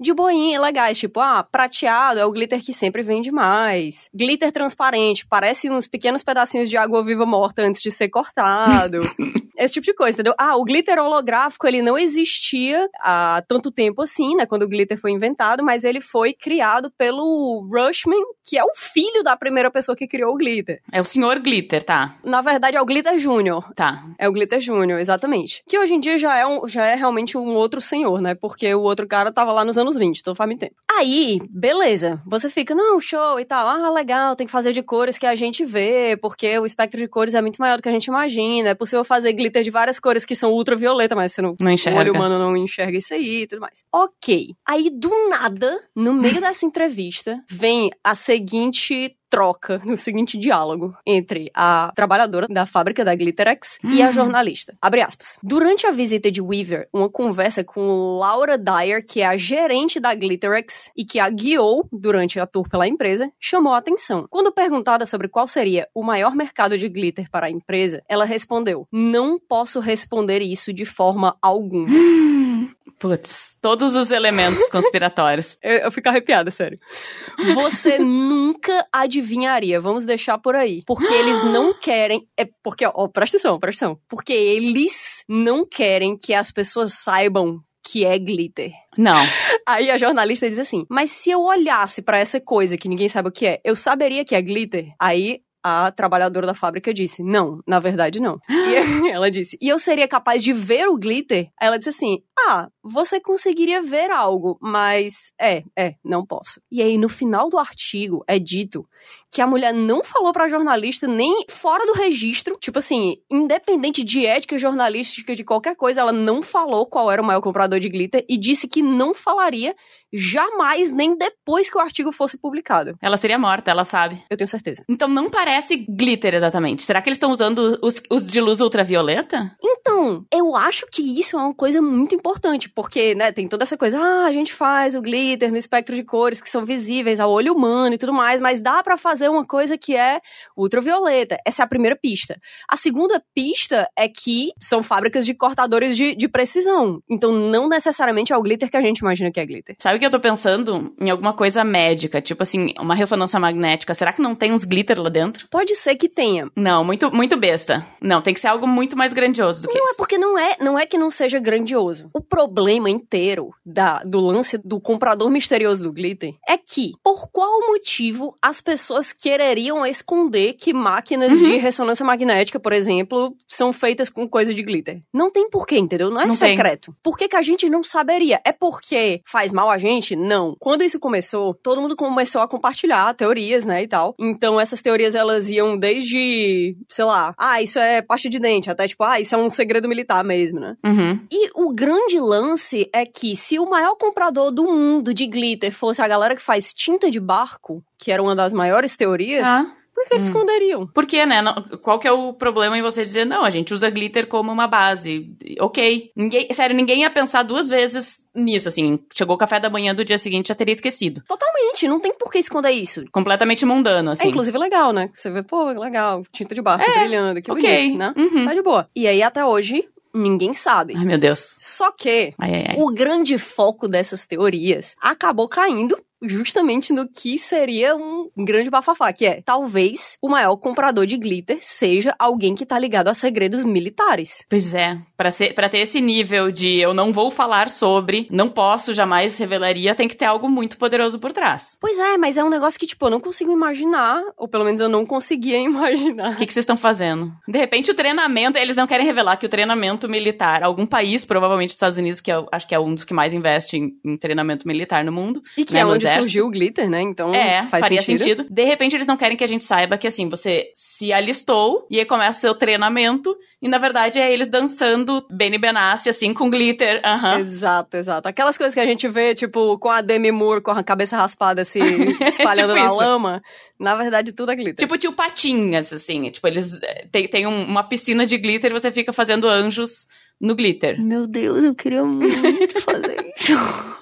Speaker 1: de boinha, legais. Tipo, ah, prateado é o glitter que sempre vende mais. Glitter transparente, parece uns pequenos pedacinhos de água viva morta antes de ser cortado. *laughs* Esse tipo de coisa, entendeu? Ah, o glitter holográfico, ele não existia há tanto tempo assim, né? Quando o glitter foi inventado, mas ele foi criado pelo Rushman, que é o filho da primeira pessoa que criou o glitter.
Speaker 2: É o senhor glitter, tá?
Speaker 1: Na verdade, é o Glitter Júnior.
Speaker 2: Tá.
Speaker 1: É o Glitter Júnior, exatamente. Que hoje em dia já é, um, já é realmente um outro senhor, né? Porque o outro cara tava lá nos anos 20, então faz muito tempo. Aí, beleza. Você fica, não, show e tal. Ah, legal, tem que fazer de cores que a gente vê, porque o espectro de cores é muito maior do que a gente imagina. É possível fazer glitter de várias cores que são ultravioleta, mas você não.
Speaker 2: Não
Speaker 1: O
Speaker 2: enxerga.
Speaker 1: olho humano não enxerga isso aí e tudo mais. Ok. Aí, do nada, no meio dessa entrevista, vem a seguinte troca, o seguinte diálogo entre a trabalhadora da fábrica da Glitterex e a
Speaker 2: Hum.
Speaker 1: jornalista. Abre aspas. Durante a visita de Weaver, uma conversa com Laura Dyer, que é a gerente da Glitterex e que a guiou durante a tour pela empresa, chamou a atenção. Quando perguntada sobre qual seria o maior mercado de glitter para a empresa, ela respondeu: Não posso responder isso de forma alguma. *gasps*
Speaker 2: Putz, todos os elementos *laughs* conspiratórios.
Speaker 1: Eu, eu fico arrepiada, sério. *laughs* Você nunca adivinharia, vamos deixar por aí. Porque eles *gasps* não querem. É porque, ó, presta atenção, presta atenção. Porque eles não querem que as pessoas saibam que é glitter.
Speaker 2: Não. *laughs*
Speaker 1: Aí a jornalista diz assim: Mas se eu olhasse pra essa coisa que ninguém sabe o que é, eu saberia que é glitter? Aí a trabalhadora da fábrica disse: Não, na verdade não. *gasps* E *laughs* ela disse: E eu seria capaz de ver o glitter? Aí ela disse assim: Ah, você conseguiria ver algo, mas é, é, não posso. E aí no final do artigo é dito que a mulher não falou pra jornalista nem fora do registro, tipo assim, independente de ética jornalística de qualquer coisa, ela não falou qual era o maior comprador de glitter e disse que não falaria jamais nem depois que o artigo fosse publicado.
Speaker 2: Ela seria morta, ela sabe.
Speaker 1: Eu tenho certeza.
Speaker 2: Então não parece glitter exatamente. Será que eles estão usando os, os de luz ultravioleta?
Speaker 1: Então, eu acho que isso é uma coisa muito importante, porque, né, tem toda essa coisa, ah, a gente faz o glitter no espectro de cores que são visíveis ao olho humano e tudo mais, mas dá pra fazer uma coisa que é ultravioleta. Essa é a primeira pista. A segunda pista é que são fábricas de cortadores de, de precisão. Então, não necessariamente é o glitter que a gente imagina que é glitter.
Speaker 2: Sabe o que eu tô pensando? Em alguma coisa médica, tipo assim, uma ressonância magnética. Será que não tem uns glitter lá dentro?
Speaker 1: Pode ser que tenha.
Speaker 2: Não, muito, muito besta. Não, tem que ser algo muito mais grandioso do que
Speaker 1: Não é
Speaker 2: isso.
Speaker 1: porque não é, não é que não seja grandioso. O problema inteiro da, do lance do comprador misterioso do glitter é que, por qual motivo as pessoas quereriam esconder que máquinas
Speaker 2: Uhum.
Speaker 1: de ressonância magnética, por exemplo, são feitas com coisa de glitter? Não tem porquê, entendeu? Não é
Speaker 2: Não tem.
Speaker 1: secreto. Por que, que a gente não saberia? É porque faz mal a gente? Não. Quando isso começou, todo mundo começou a compartilhar teorias, né, e tal. Então, essas teorias, elas iam desde, sei lá, ah, isso é pasta de dente, até tipo, ah, isso é um segredo militar mesmo, né?
Speaker 2: Uhum.
Speaker 1: E o grande lance é que se o maior comprador do mundo de glitter fosse a galera que faz tinta de barco, que era uma das maiores teorias,
Speaker 2: Ah.
Speaker 1: por que eles
Speaker 2: Hum.
Speaker 1: esconderiam?
Speaker 2: Por quê, né? Qual que é o problema em você dizer, não, a gente usa glitter como uma base. Ok. Ninguém, sério, ninguém ia pensar duas vezes nisso, assim. Chegou o café da manhã do dia seguinte, já teria esquecido.
Speaker 1: Totalmente, não tem por que esconder isso.
Speaker 2: Completamente mundano, assim.
Speaker 1: É inclusive legal, né? Você vê, pô, legal, tinta de barco brilhando, que
Speaker 2: ok.
Speaker 1: bonito, né?
Speaker 2: Uhum.
Speaker 1: Tá de boa. E aí, até hoje, ninguém sabe.
Speaker 2: Ai, meu Deus.
Speaker 1: Só que
Speaker 2: Ai, ai,
Speaker 1: o grande foco dessas teorias acabou caindo justamente no que seria um grande bafafá, que é talvez o maior comprador de glitter seja alguém que tá ligado a segredos militares.
Speaker 2: Pois é, pra ter esse nível de eu não vou falar sobre, não posso, jamais revelaria, tem que ter algo muito poderoso por trás.
Speaker 1: Pois é, mas é um negócio que, tipo, eu não consigo imaginar, ou pelo menos eu não conseguia *laughs* imaginar.
Speaker 2: O que, que vocês estão fazendo? De repente, o treinamento, eles não querem revelar que o treinamento militar, algum país, provavelmente os Estados Unidos, que eu acho que é um dos que mais investe em, em treinamento militar no mundo.
Speaker 1: E que
Speaker 2: né,
Speaker 1: é onde surgiu o glitter, né? Então
Speaker 2: É,
Speaker 1: faz
Speaker 2: faria
Speaker 1: sentido.
Speaker 2: sentido. De repente, eles não querem que a gente saiba que, assim, você se alistou e aí começa o seu treinamento e, na verdade, é eles dançando Benny Benassi, assim, com glitter.
Speaker 1: Exato, exato. Aquelas coisas que a gente vê, tipo, com a Demi Moore com a cabeça raspada se *laughs* *laughs* espalhando
Speaker 2: Tipo
Speaker 1: na
Speaker 2: isso.
Speaker 1: lama, na verdade tudo é glitter.
Speaker 2: Tipo tio Patinhas, assim. Tipo, eles eh, tem, tem um- uma piscina de glitter e você fica fazendo anjos no glitter.
Speaker 1: Meu Deus, eu queria muito fazer isso. *laughs*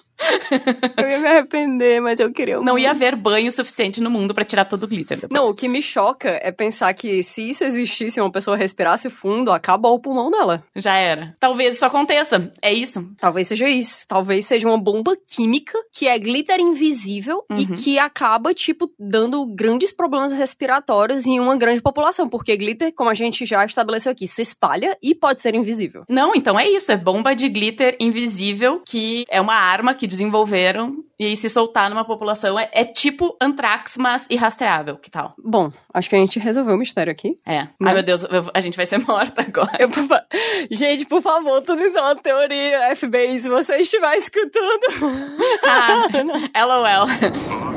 Speaker 1: eu ia me arrepender, mas eu queria
Speaker 2: Não
Speaker 1: muito.
Speaker 2: ia haver banho suficiente no mundo pra tirar todo o glitter depois.
Speaker 1: Não, o que me choca é pensar que se isso existisse e uma pessoa respirasse fundo, acabou o pulmão dela.
Speaker 2: Já era. Talvez isso aconteça. É isso.
Speaker 1: Talvez seja isso. Talvez seja uma bomba química que é glitter invisível e
Speaker 2: Uhum.
Speaker 1: que acaba, tipo, dando grandes problemas respiratórios em uma grande população. Porque glitter, como a gente já estabeleceu aqui, se espalha e pode ser invisível.
Speaker 2: Não, então é isso. É bomba de glitter invisível, que é uma arma que desenvolveram. E aí, se soltar numa população, é, é tipo antrax, mas irrastreável. Que tal?
Speaker 1: Bom, acho que a gente resolveu o mistério aqui.
Speaker 2: É.
Speaker 1: Né?
Speaker 2: Ai, meu Deus, eu- a gente vai ser *laughs* morta agora.
Speaker 1: Eu, por fa- gente, por favor, tudo isso é uma teoria, FBI, se você estiver escutando.
Speaker 2: Ah, *laughs* LOL.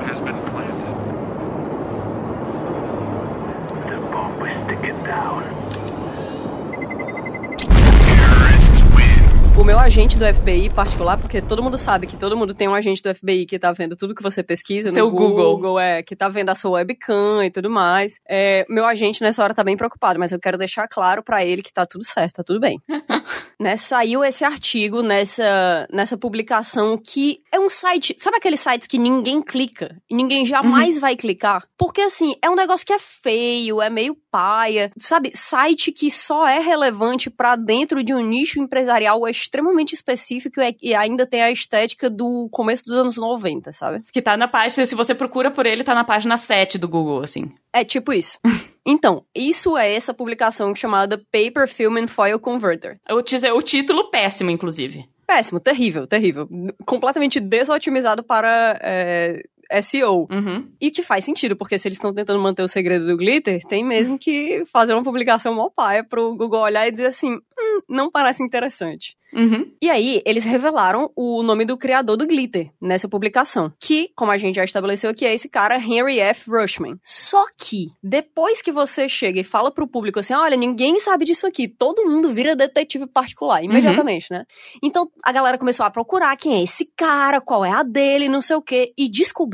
Speaker 1: Meu agente do FBI particular, porque todo mundo sabe que todo mundo tem um agente do FBI que tá vendo tudo que você pesquisa
Speaker 2: Seu
Speaker 1: no
Speaker 2: Google.
Speaker 1: é, que tá vendo a sua webcam e tudo mais. É, meu agente nessa hora tá bem preocupado, mas eu quero deixar claro pra ele que tá tudo certo, tá tudo bem. *laughs* né, saiu esse artigo nessa, nessa publicação que é um site, sabe aqueles sites que ninguém clica e ninguém jamais vai clicar? Porque assim, é um negócio que é feio, é meio paia, sabe? Site que só é relevante pra dentro de um nicho empresarial extremamente específico e ainda tem a estética do começo dos anos 90, sabe?
Speaker 2: que tá na página, se você procura por ele, tá na página 7 do Google, assim.
Speaker 1: É tipo isso. *laughs* Então, isso é essa publicação chamada Paper Film and Foil Converter.
Speaker 2: Dizer, o título péssimo, inclusive.
Speaker 1: Péssimo, terrível, terrível. Completamente desotimizado para é, SEO.
Speaker 2: Uhum.
Speaker 1: E que faz sentido, porque se eles estão tentando manter o segredo do glitter, tem mesmo que fazer uma publicação mó paia pro Google olhar e dizer assim, hum, não parece interessante.
Speaker 2: Uhum.
Speaker 1: E aí, eles revelaram o nome do criador do glitter nessa publicação. Que, como a gente já estabeleceu aqui, é esse cara, Henry F. Rushman. Só que, depois que você chega e fala pro público assim, olha, ninguém sabe disso aqui, todo mundo vira detetive particular, imediatamente, né? Então, a galera começou a procurar quem é esse cara, qual é a dele, não sei o quê, e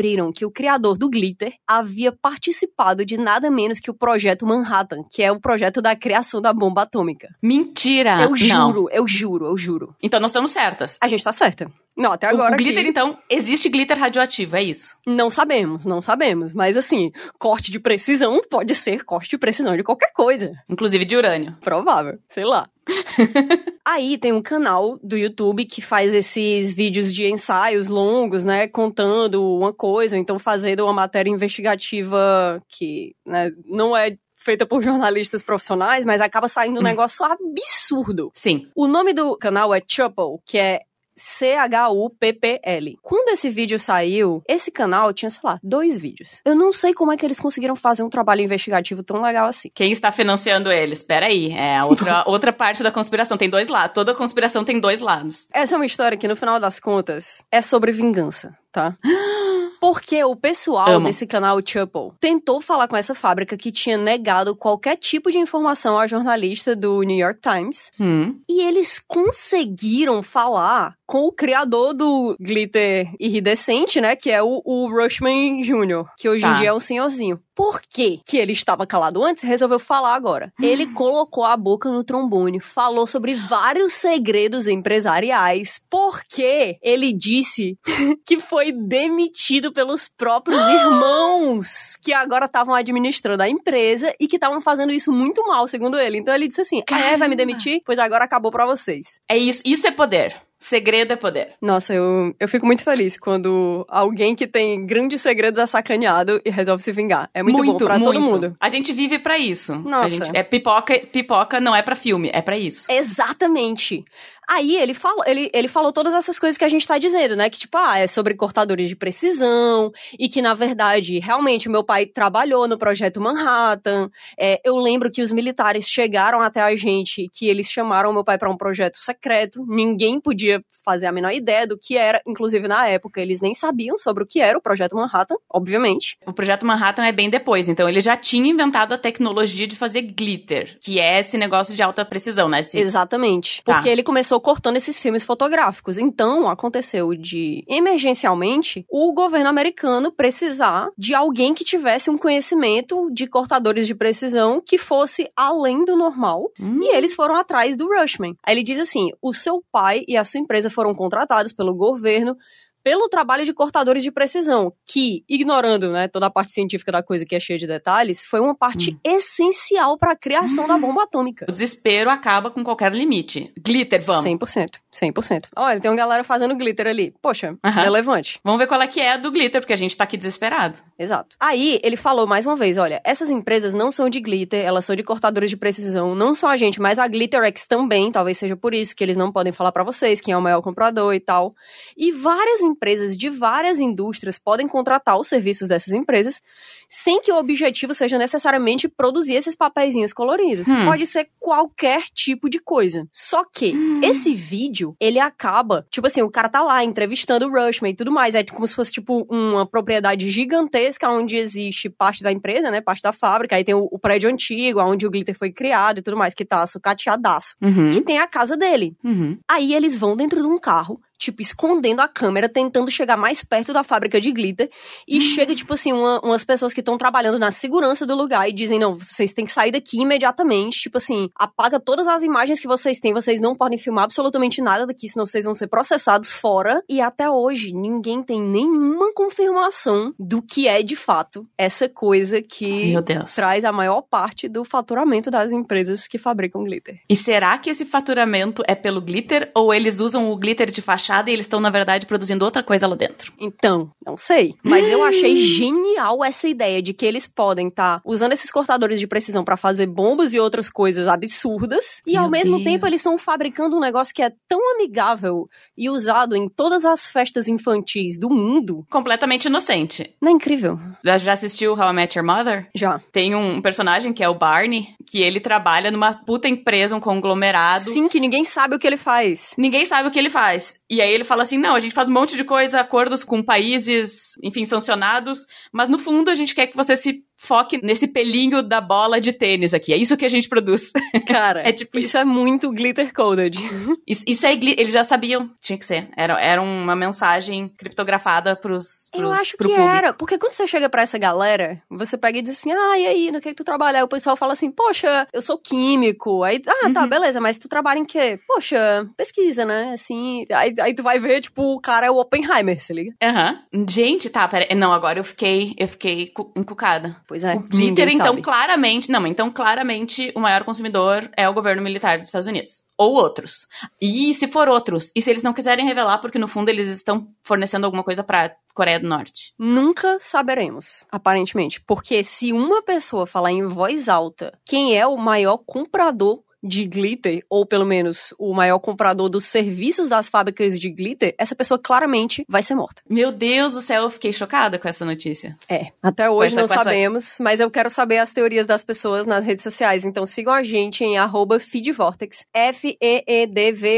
Speaker 1: descobriram que o criador do glitter havia participado de nada menos que o projeto Manhattan, que é o projeto da criação da bomba atômica.
Speaker 2: Mentira!
Speaker 1: eu
Speaker 2: Não.
Speaker 1: juro, eu juro, eu juro.
Speaker 2: Então nós estamos certas.
Speaker 1: A gente tá certa. Não, até agora
Speaker 2: o glitter,
Speaker 1: aqui,
Speaker 2: então, existe glitter radioativo, é isso.
Speaker 1: não sabemos, não sabemos. Mas assim, corte de precisão pode ser corte de precisão de qualquer coisa.
Speaker 2: Inclusive de urânio.
Speaker 1: Provável, sei lá. *laughs* Aí tem um canal do YouTube que faz esses vídeos de ensaios longos, né, contando uma coisa, ou então fazendo uma matéria investigativa que, né, não é feita por *laughs* jornalistas profissionais, mas acaba saindo um negócio absurdo.
Speaker 2: Sim.
Speaker 1: O nome do canal é Chuple, que é C-H-U-P-P-L. Quando esse vídeo saiu, esse canal tinha, sei lá, dois vídeos. Eu não sei como é que eles conseguiram fazer um trabalho investigativo tão legal assim.
Speaker 2: Quem está financiando eles? Peraí, é a outra, *laughs* outra parte da conspiração. Tem dois lados. Toda conspiração tem dois lados.
Speaker 1: Essa é uma história que, no final das contas, é sobre vingança, tá? *gasps* Porque o pessoal
Speaker 2: Amo.
Speaker 1: desse canal Chapel tentou falar com essa fábrica que tinha negado qualquer tipo de informação ao jornalista do New York Times.
Speaker 2: Hum.
Speaker 1: E eles conseguiram falar com o criador do glitter iridescente, né? Que é o, o Rushman Jr., que hoje em
Speaker 2: Tá.
Speaker 1: dia é um senhorzinho. Por quê que ele estava calado antes resolveu falar agora? Ele colocou a boca no trombone, falou sobre vários segredos empresariais, porque ele disse *laughs* que foi demitido pelos próprios irmãos que agora estavam administrando a empresa e que estavam fazendo isso muito mal, segundo ele. Então ele disse assim: ah, é, vai me demitir? Pois agora acabou pra vocês.
Speaker 2: É isso. Isso é poder. Segredo é poder.
Speaker 1: Nossa, eu, eu fico muito feliz quando alguém que tem grandes segredos é sacaneado e resolve se vingar. É muito, bom pra todo mundo.
Speaker 2: A gente vive pra isso.
Speaker 1: Nossa.
Speaker 2: Gente, é pipoca, pipoca não é pra filme, é pra isso.
Speaker 1: Exatamente. Aí ele falou, ele, ele falou todas essas coisas que a gente tá dizendo, né? Que, tipo, ah, é sobre cortadores de precisão, e que, na verdade, realmente, o meu pai trabalhou no projeto Manhattan. É, eu lembro que os militares chegaram até a gente, que eles chamaram meu pai pra um projeto secreto. Ninguém podia fazer a menor ideia do que era. Inclusive, na época, eles nem sabiam sobre o que era o projeto Manhattan, obviamente.
Speaker 2: O projeto Manhattan é bem depois, então ele já tinha inventado a tecnologia de fazer glitter, que é esse negócio de alta precisão, né? Esse-
Speaker 1: Exatamente.
Speaker 2: Tá.
Speaker 1: Porque ele começou cortando esses filmes fotográficos. Então, aconteceu de, emergencialmente, o governo americano precisar de alguém que tivesse um conhecimento de cortadores de precisão que fosse além do normal.
Speaker 2: Hum.
Speaker 1: E eles foram atrás do Rushman. Aí ele diz assim: o seu pai e a sua empresa foram contratados pelo governo pelo trabalho de cortadores de precisão, que, ignorando né, toda a parte científica da coisa que é cheia de detalhes, foi uma parte essencial para a criação da bomba atômica.
Speaker 2: O desespero acaba com qualquer limite. Glitter, vamos.
Speaker 1: 100%. 100%. Olha, tem uma galera fazendo glitter ali. Poxa,
Speaker 2: Aham.
Speaker 1: relevante.
Speaker 2: Vamos ver qual é que é a do glitter, porque a gente tá aqui desesperado.
Speaker 1: Exato. Aí, ele falou mais uma vez, olha, essas empresas não são de glitter, elas são de cortadores de precisão, não só a gente, mas a GlitterX também, talvez seja por isso que eles não podem falar pra vocês quem é o maior comprador e tal. E várias empresas de várias indústrias podem contratar os serviços dessas empresas sem que o objetivo seja necessariamente produzir esses papeizinhos coloridos.
Speaker 2: Hum.
Speaker 1: Pode ser qualquer tipo de coisa. Só que esse vídeo, ele acaba, tipo assim, o cara tá lá entrevistando o Rushman e tudo mais, é como se fosse tipo uma propriedade gigantesca onde existe parte da empresa, né, parte da fábrica, aí tem o, o prédio antigo, onde o glitter foi criado e tudo mais, que tá sucateadaço.
Speaker 2: Uhum.
Speaker 1: E tem a casa dele.
Speaker 2: Uhum.
Speaker 1: Aí eles vão dentro de um carro, tipo, escondendo a câmera, tentando chegar mais perto da fábrica de glitter. E chega, tipo assim, uma- umas pessoas que estão trabalhando na segurança do lugar e dizem: não, vocês têm que sair daqui imediatamente. Tipo assim, apaga todas as imagens que vocês têm, vocês não podem filmar absolutamente nada daqui, senão vocês vão ser processados fora. E até hoje, ninguém tem nenhuma confirmação do que é de fato essa coisa que. Traz a maior parte do faturamento das empresas que fabricam glitter.
Speaker 2: E será que esse faturamento é pelo glitter ou eles usam o glitter de e eles estão, na verdade, produzindo outra coisa lá dentro?
Speaker 1: Então, não sei. Mas eu achei genial essa ideia de que eles podem estar usando esses cortadores de precisão pra fazer bombas e outras coisas absurdas. E
Speaker 2: Meu
Speaker 1: ao mesmo
Speaker 2: Deus.
Speaker 1: tempo eles estão fabricando um negócio que é tão amigável e usado em todas as festas infantis do mundo.
Speaker 2: Completamente inocente.
Speaker 1: Não é incrível?
Speaker 2: Já, já assistiu How I Met Your Mother?
Speaker 1: Já.
Speaker 2: Tem um personagem que é o Barney, que ele trabalha numa puta empresa, um conglomerado.
Speaker 1: Sim, que ninguém sabe o que ele faz.
Speaker 2: Ninguém sabe o que ele faz. E aí ele fala assim: não, a gente faz um monte de coisa, acordos com países, enfim, sancionados, mas no fundo a gente quer que você se foque nesse pelinho da bola de tênis aqui. É isso que a gente produz. *laughs*
Speaker 1: Cara,
Speaker 2: É tipo
Speaker 1: isso
Speaker 2: isso.
Speaker 1: é muito glitter coded. *laughs*
Speaker 2: Isso, isso é. Eles já sabiam, tinha que ser. Era, era uma mensagem criptografada pros, pros
Speaker 1: Eu acho
Speaker 2: pro
Speaker 1: que
Speaker 2: público.
Speaker 1: era, porque quando você chega pra essa galera, você pega e diz assim, ah, e aí, no que, que tu trabalha? Aí o pessoal fala assim, poxa, eu sou químico. Aí, ah, tá,
Speaker 2: Uhum.
Speaker 1: beleza, mas tu trabalha em quê? Poxa, pesquisa, né? Assim, aí, aí tu vai ver, tipo, o cara é o Oppenheimer, se liga?
Speaker 2: Aham. Gente, tá, pera. Não, agora eu fiquei, eu fiquei cu- encucada.
Speaker 1: Pois é.
Speaker 2: o glitter, então,
Speaker 1: sabe.
Speaker 2: claramente. Não, então, claramente, o maior consumidor é o governo militar dos Estados Unidos. Ou outros. E se for outros? E se eles não quiserem revelar, porque no fundo eles estão fornecendo alguma coisa pra Coreia do Norte?
Speaker 1: Nunca saberemos, aparentemente. Porque se uma pessoa falar em voz alta quem é o maior comprador de glitter, ou pelo menos o maior comprador dos serviços das fábricas de glitter, essa pessoa claramente vai ser morta.
Speaker 2: Meu Deus do céu, eu fiquei chocada com essa notícia.
Speaker 1: É, até hoje
Speaker 2: essa-
Speaker 1: não
Speaker 2: com essa-
Speaker 1: sabemos, mas eu quero saber as teorias das pessoas nas redes sociais. Então sigam a gente em arroba feedvortex,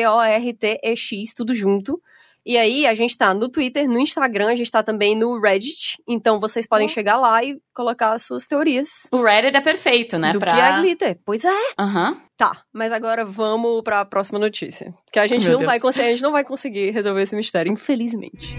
Speaker 1: F-E-E-D-V-O-R-T-E-X, tudo junto. E aí, a gente tá no Twitter, no Instagram, a gente tá também no Reddit. Então vocês podem
Speaker 2: Oh.
Speaker 1: chegar lá e colocar as suas teorias
Speaker 2: O Reddit é perfeito, né?
Speaker 1: do
Speaker 2: pra...
Speaker 1: que é glitter. Pois é.
Speaker 2: Aham.
Speaker 1: Tá, mas agora vamos pra próxima notícia. Que a gente
Speaker 2: Meu
Speaker 1: não
Speaker 2: Deus.
Speaker 1: vai conseguir, a gente não vai conseguir resolver esse mistério, infelizmente.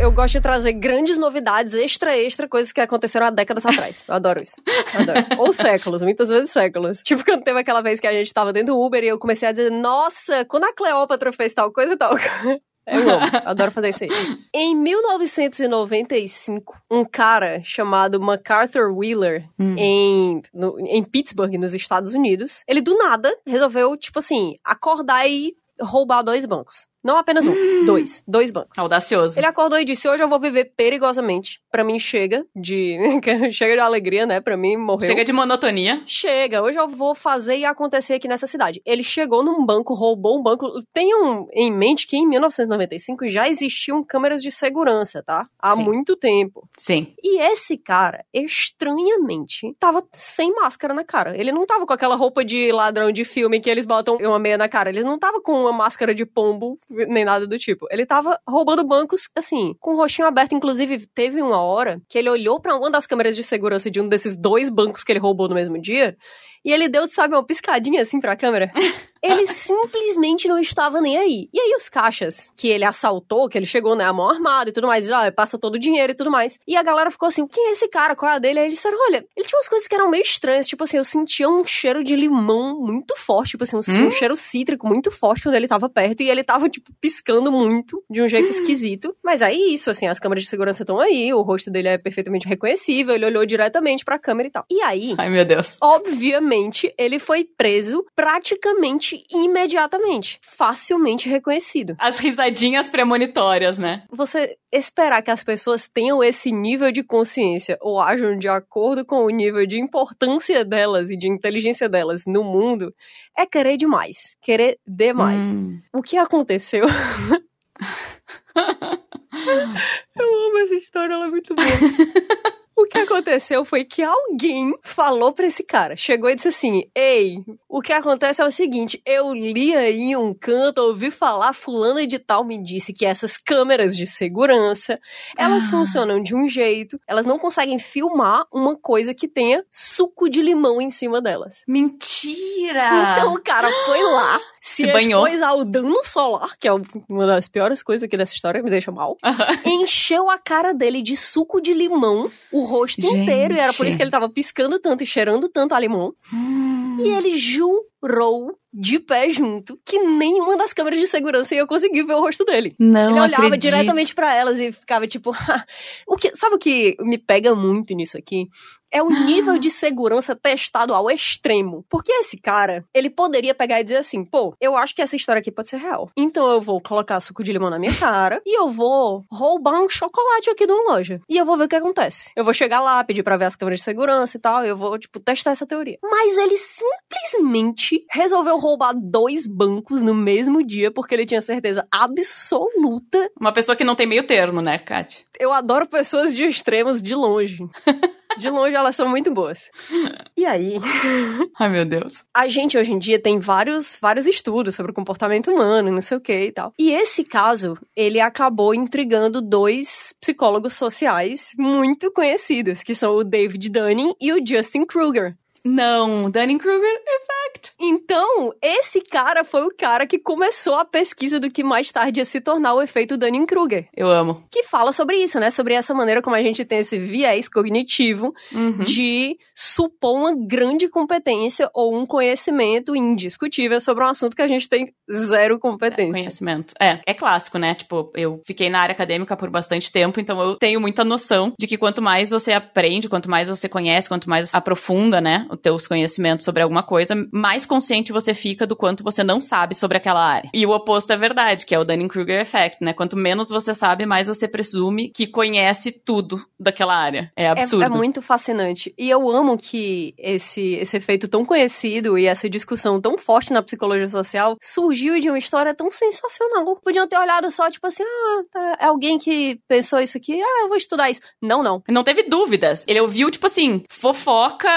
Speaker 1: Eu gosto de trazer grandes novidades, extra, extra, coisas que aconteceram há décadas atrás. Eu adoro isso. Eu adoro. *laughs* Ou séculos, muitas vezes séculos. Tipo quando teve aquela vez que a gente tava dentro do Uber e eu comecei a dizer, nossa, quando a Cleópatra fez tal coisa e tal. *laughs* Eu amo, adoro fazer isso aí. Em 1995, um cara chamado MacArthur Wheeler,
Speaker 2: Hum.
Speaker 1: em, no- em Pittsburgh, nos Estados Unidos, ele do nada resolveu, tipo assim, acordar e roubar dois bancos. Não apenas um, *gasps* dois. Dois bancos.
Speaker 2: Audacioso.
Speaker 1: Ele acordou e disse: Hoje eu vou viver perigosamente. Pra mim, chega de. *laughs* chega de alegria, né? Pra mim, morreu.
Speaker 2: Chega de monotonia.
Speaker 1: Chega, hoje eu vou fazer e acontecer aqui nessa cidade. Ele chegou num banco, roubou um banco. Tenham em mente que em 1995 já existiam câmeras de segurança, tá? Há
Speaker 2: Sim.
Speaker 1: muito tempo.
Speaker 2: Sim.
Speaker 1: E esse cara, estranhamente, tava sem máscara na cara. Ele não tava com aquela roupa de ladrão de filme que eles botam uma meia na cara. Ele não tava com uma máscara de pombo, nem nada do tipo. Ele tava roubando bancos, assim, com o rostinho aberto. Inclusive, teve uma hora que ele olhou pra uma das câmeras de segurança de um desses dois bancos que ele roubou no mesmo dia. E ele deu, sabe, uma piscadinha assim pra câmera. *laughs* Ele simplesmente não estava nem aí. E aí os caixas que ele assaltou, que ele chegou, né, a mão armada e tudo mais, já passa todo o dinheiro e tudo mais. E a galera ficou assim, quem é esse cara? Qual é a dele? Aí eles disseram, olha, ele tinha umas coisas que eram meio estranhas, tipo assim, eu sentia um cheiro de limão muito forte, tipo assim, um,
Speaker 2: Hum?
Speaker 1: um cheiro cítrico muito forte quando ele tava perto, e ele tava, tipo, piscando muito, de um jeito esquisito. Mas aí isso, assim, as câmeras de segurança estão aí, o rosto dele é perfeitamente reconhecível, ele olhou diretamente pra câmera e tal. E aí,
Speaker 2: Ai, meu Deus.
Speaker 1: Obviamente, ele foi preso praticamente imediatamente. Facilmente reconhecido.
Speaker 2: As risadinhas premonitórias, né?
Speaker 1: Você esperar que as pessoas tenham esse nível de consciência ou ajam de acordo com o nível de importância delas e de inteligência delas no mundo é querer demais. Querer demais.
Speaker 2: Hum.
Speaker 1: O que aconteceu? *laughs* Eu amo essa história, ela é muito boa. *laughs* O que aconteceu foi que alguém falou pra esse cara, chegou e disse assim: Ei, o que acontece é o seguinte, eu li aí um canto, ouvi falar, fulano de tal me disse que essas câmeras de segurança, elas
Speaker 2: Ah.
Speaker 1: funcionam de um jeito, elas não conseguem filmar uma coisa que tenha suco de limão em cima delas.
Speaker 2: Mentira!
Speaker 1: Então o cara foi lá, se,
Speaker 2: Se banhou.
Speaker 1: expôs ao dano solar, que é uma das piores coisas aqui dessa história, me deixa mal. *laughs* Encheu a cara dele de suco de limão, o rosto
Speaker 2: Gente.
Speaker 1: inteiro, e era por isso que ele tava piscando tanto e cheirando tanto a limão.
Speaker 2: Hum.
Speaker 1: E ele jurou de pé junto que nenhuma das câmeras de segurança ia conseguir ver o rosto dele.
Speaker 2: Não
Speaker 1: Ele olhava
Speaker 2: acredito.
Speaker 1: diretamente pra elas e ficava tipo, *laughs* o que, sabe o que me pega muito nisso aqui? É o nível de segurança testado ao extremo. Porque esse cara, ele poderia pegar e dizer assim, pô, eu acho que essa história aqui pode ser real. Então eu vou colocar suco de limão na minha cara e eu vou roubar um chocolate aqui de uma loja. E eu vou ver o que acontece. Eu vou chegar lá, pedir pra ver as câmeras de segurança e tal, eu vou, tipo, testar essa teoria. Mas ele simplesmente resolveu roubar dois bancos no mesmo dia porque ele tinha certeza absoluta
Speaker 2: Uma pessoa que não tem meio termo, né, Kat?
Speaker 1: eu adoro pessoas de extremos de longe. *laughs* De longe elas são muito boas. E aí,
Speaker 2: Ai, meu Deus.
Speaker 1: a gente hoje em dia tem vários, vários estudos sobre o comportamento humano não sei o que e tal. E esse caso, ele acabou intrigando dois psicólogos sociais muito conhecidos, que são o David Dunning e o Justin Kruger.
Speaker 2: Não, Dunning-Kruger Effect.
Speaker 1: Então, esse cara foi o cara que começou a pesquisa do que mais tarde ia se tornar o efeito Dunning-Kruger.
Speaker 2: Eu amo.
Speaker 1: Que fala sobre isso, né? Sobre essa maneira como a gente tem esse viés cognitivo
Speaker 2: Uhum.
Speaker 1: de supor uma grande competência ou um conhecimento indiscutível sobre um assunto que a gente tem zero competência.
Speaker 2: Conhecimento. É, é clássico, né? Tipo, eu fiquei na área acadêmica por bastante tempo, então eu tenho muita noção de que quanto mais você aprende, quanto mais você conhece, quanto mais você aprofunda, né, os teus conhecimentos sobre alguma coisa, mais consciente você fica do quanto você não sabe sobre aquela área. E o oposto é verdade, que é o Dunning-Kruger Effect, né? Quanto menos você sabe, mais você presume que conhece tudo daquela área. É absurdo.
Speaker 1: É, é muito fascinante. E eu amo que esse, esse efeito tão conhecido e essa discussão tão forte na psicologia social surgiu de uma história tão sensacional. Podiam ter olhado só, tipo assim, ah, tá, é alguém que pensou isso aqui, ah, eu vou estudar isso. Não, não.
Speaker 2: Não teve dúvidas. Ele ouviu, tipo assim, fofoca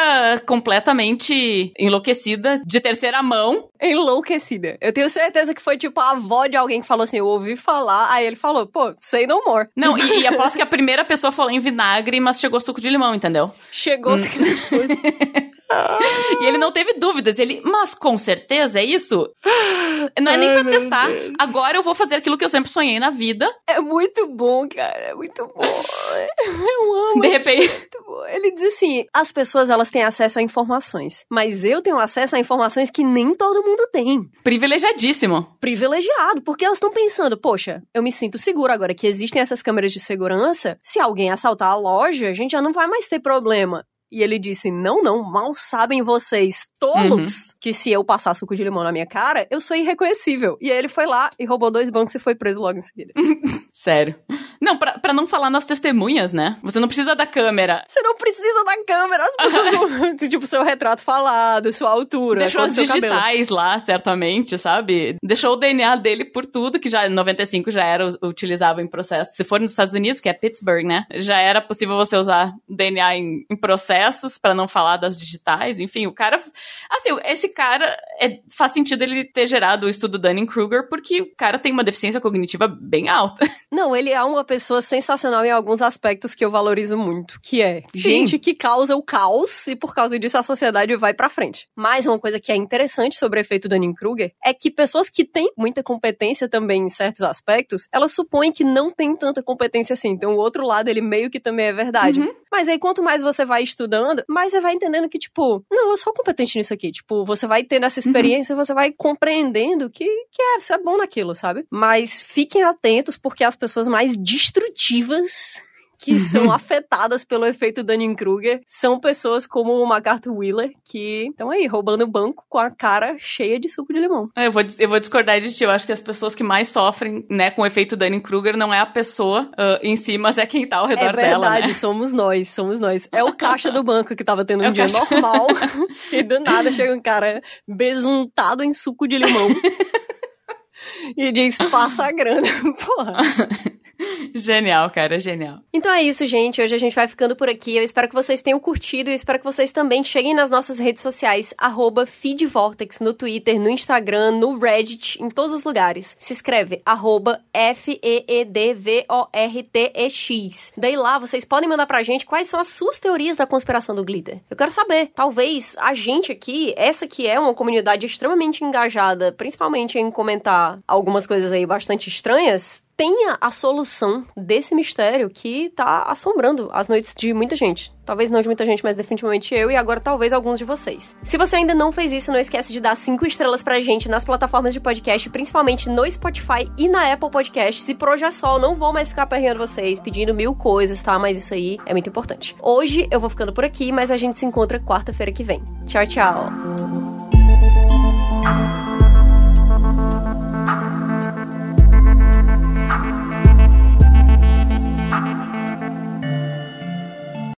Speaker 2: completamente enlouquecida, de terceira mão.
Speaker 1: Enlouquecida. Eu tenho certeza que foi tipo a avó de alguém que falou assim, eu ouvi falar, aí ele falou, pô, say no more.
Speaker 2: Não, e, e *laughs* aposto que a primeira pessoa falou em vinagre, mas chegou suco de limão, entendeu?
Speaker 1: Chegou. *laughs* *laughs*
Speaker 2: E ele não teve dúvidas. Ele, mas com certeza é isso? Não é nem
Speaker 1: Ai,
Speaker 2: pra
Speaker 1: meu
Speaker 2: testar. Agora eu vou fazer aquilo que eu sempre sonhei na vida.
Speaker 1: É muito bom, cara. É muito bom. *laughs* Eu amo.
Speaker 2: De repente-
Speaker 1: muito bom. Ele diz assim: as pessoas elas têm acesso a informações, mas eu tenho acesso a informações que nem todo mundo tem.
Speaker 2: Privilegiadíssimo.
Speaker 1: Privilegiado, porque elas estão pensando: poxa, eu me sinto seguro agora que existem essas câmeras de segurança. Se alguém assaltar a loja, a gente já não vai mais ter problema. E ele disse: Não, não, mal sabem vocês, tolos, que se eu passar suco de limão na minha cara, eu sou irreconhecível. E aí ele foi lá e roubou dois bancos e foi preso logo em seguida. *laughs*
Speaker 2: Sério. Não, pra, pra não falar nas testemunhas, né? Você não precisa da câmera.
Speaker 1: Você não precisa da câmera, as pessoas *laughs* vão, tipo, seu retrato falado, sua altura,
Speaker 2: Deixou
Speaker 1: do seu cabelo.
Speaker 2: digitais lá, certamente, sabe? Deixou o DNA dele por tudo, que já em 95 já era utilizado em processo. Se for nos Estados Unidos, que é Pittsburgh, né? Já era possível você usar DNA em, em processos, pra não falar das digitais. Enfim, o cara. Assim, esse cara é, faz sentido ele ter gerado o estudo Dunning-Kruger, porque o cara tem uma deficiência cognitiva bem alta. *laughs*
Speaker 1: Não, ele é uma pessoa sensacional em alguns aspectos que eu valorizo muito, que é
Speaker 2: Sim.
Speaker 1: gente que causa o caos e por causa disso a sociedade vai pra frente. Mais uma coisa que é interessante sobre o efeito Dunning-Kruger é que pessoas que têm muita competência também em certos aspectos, elas supõem que não tem tanta competência assim. Então o outro lado ele meio que também é verdade.
Speaker 2: Uhum.
Speaker 1: Mas aí quanto mais você vai estudando, mais você vai entendendo que tipo, não, eu sou competente nisso aqui. Tipo, você vai tendo essa experiência, você vai compreendendo que que é, você é bom naquilo, sabe? Mas fiquem atentos porque as pessoas mais destrutivas que *laughs* são afetadas pelo efeito Dunning-Kruger são pessoas como o MacArthur Wheeler, que estão aí roubando o banco com a cara cheia de suco de limão.
Speaker 2: Eu vou, eu vou discordar de ti. Eu acho que as pessoas que mais sofrem, né, com o efeito Dunning-Kruger não é a pessoa ah, em si, mas é quem tá ao redor
Speaker 1: é verdade,
Speaker 2: dela, né?
Speaker 1: somos nós, somos nós. É o caixa do banco que tava tendo um
Speaker 2: É
Speaker 1: dia
Speaker 2: caixa-
Speaker 1: normal *laughs* *laughs* e do nada chega um cara besuntado em suco de limão. E diz, passa a grana. Porra. *laughs*
Speaker 2: Genial, cara, genial.
Speaker 1: Então é isso, gente. Hoje a gente vai ficando por aqui. Eu espero que vocês tenham curtido e espero que vocês também cheguem nas nossas redes sociais, arroba feedvortex, no Twitter, no Instagram, no Reddit, em todos os lugares. Se escreve arroba F-E-E-D-V-O-R-T-E-X. Daí lá vocês podem mandar pra gente quais são as suas teorias da conspiração do glitter. Eu quero saber. Talvez a gente aqui, essa que é uma comunidade extremamente engajada, principalmente em comentar algumas coisas aí bastante estranhas, tenha a solução desse mistério que tá assombrando as noites de muita gente. Talvez não de muita gente, mas definitivamente eu e agora talvez alguns de vocês. Se você ainda não fez isso, não esquece de dar cinco estrelas pra gente nas plataformas de podcast, principalmente no Spotify e na Apple Podcasts. E por hoje é só, não vou mais ficar perreando vocês, pedindo mil coisas, tá? Mas isso aí é muito importante. Hoje eu vou ficando por aqui, mas a gente se encontra quarta-feira que vem. Tchau, tchau!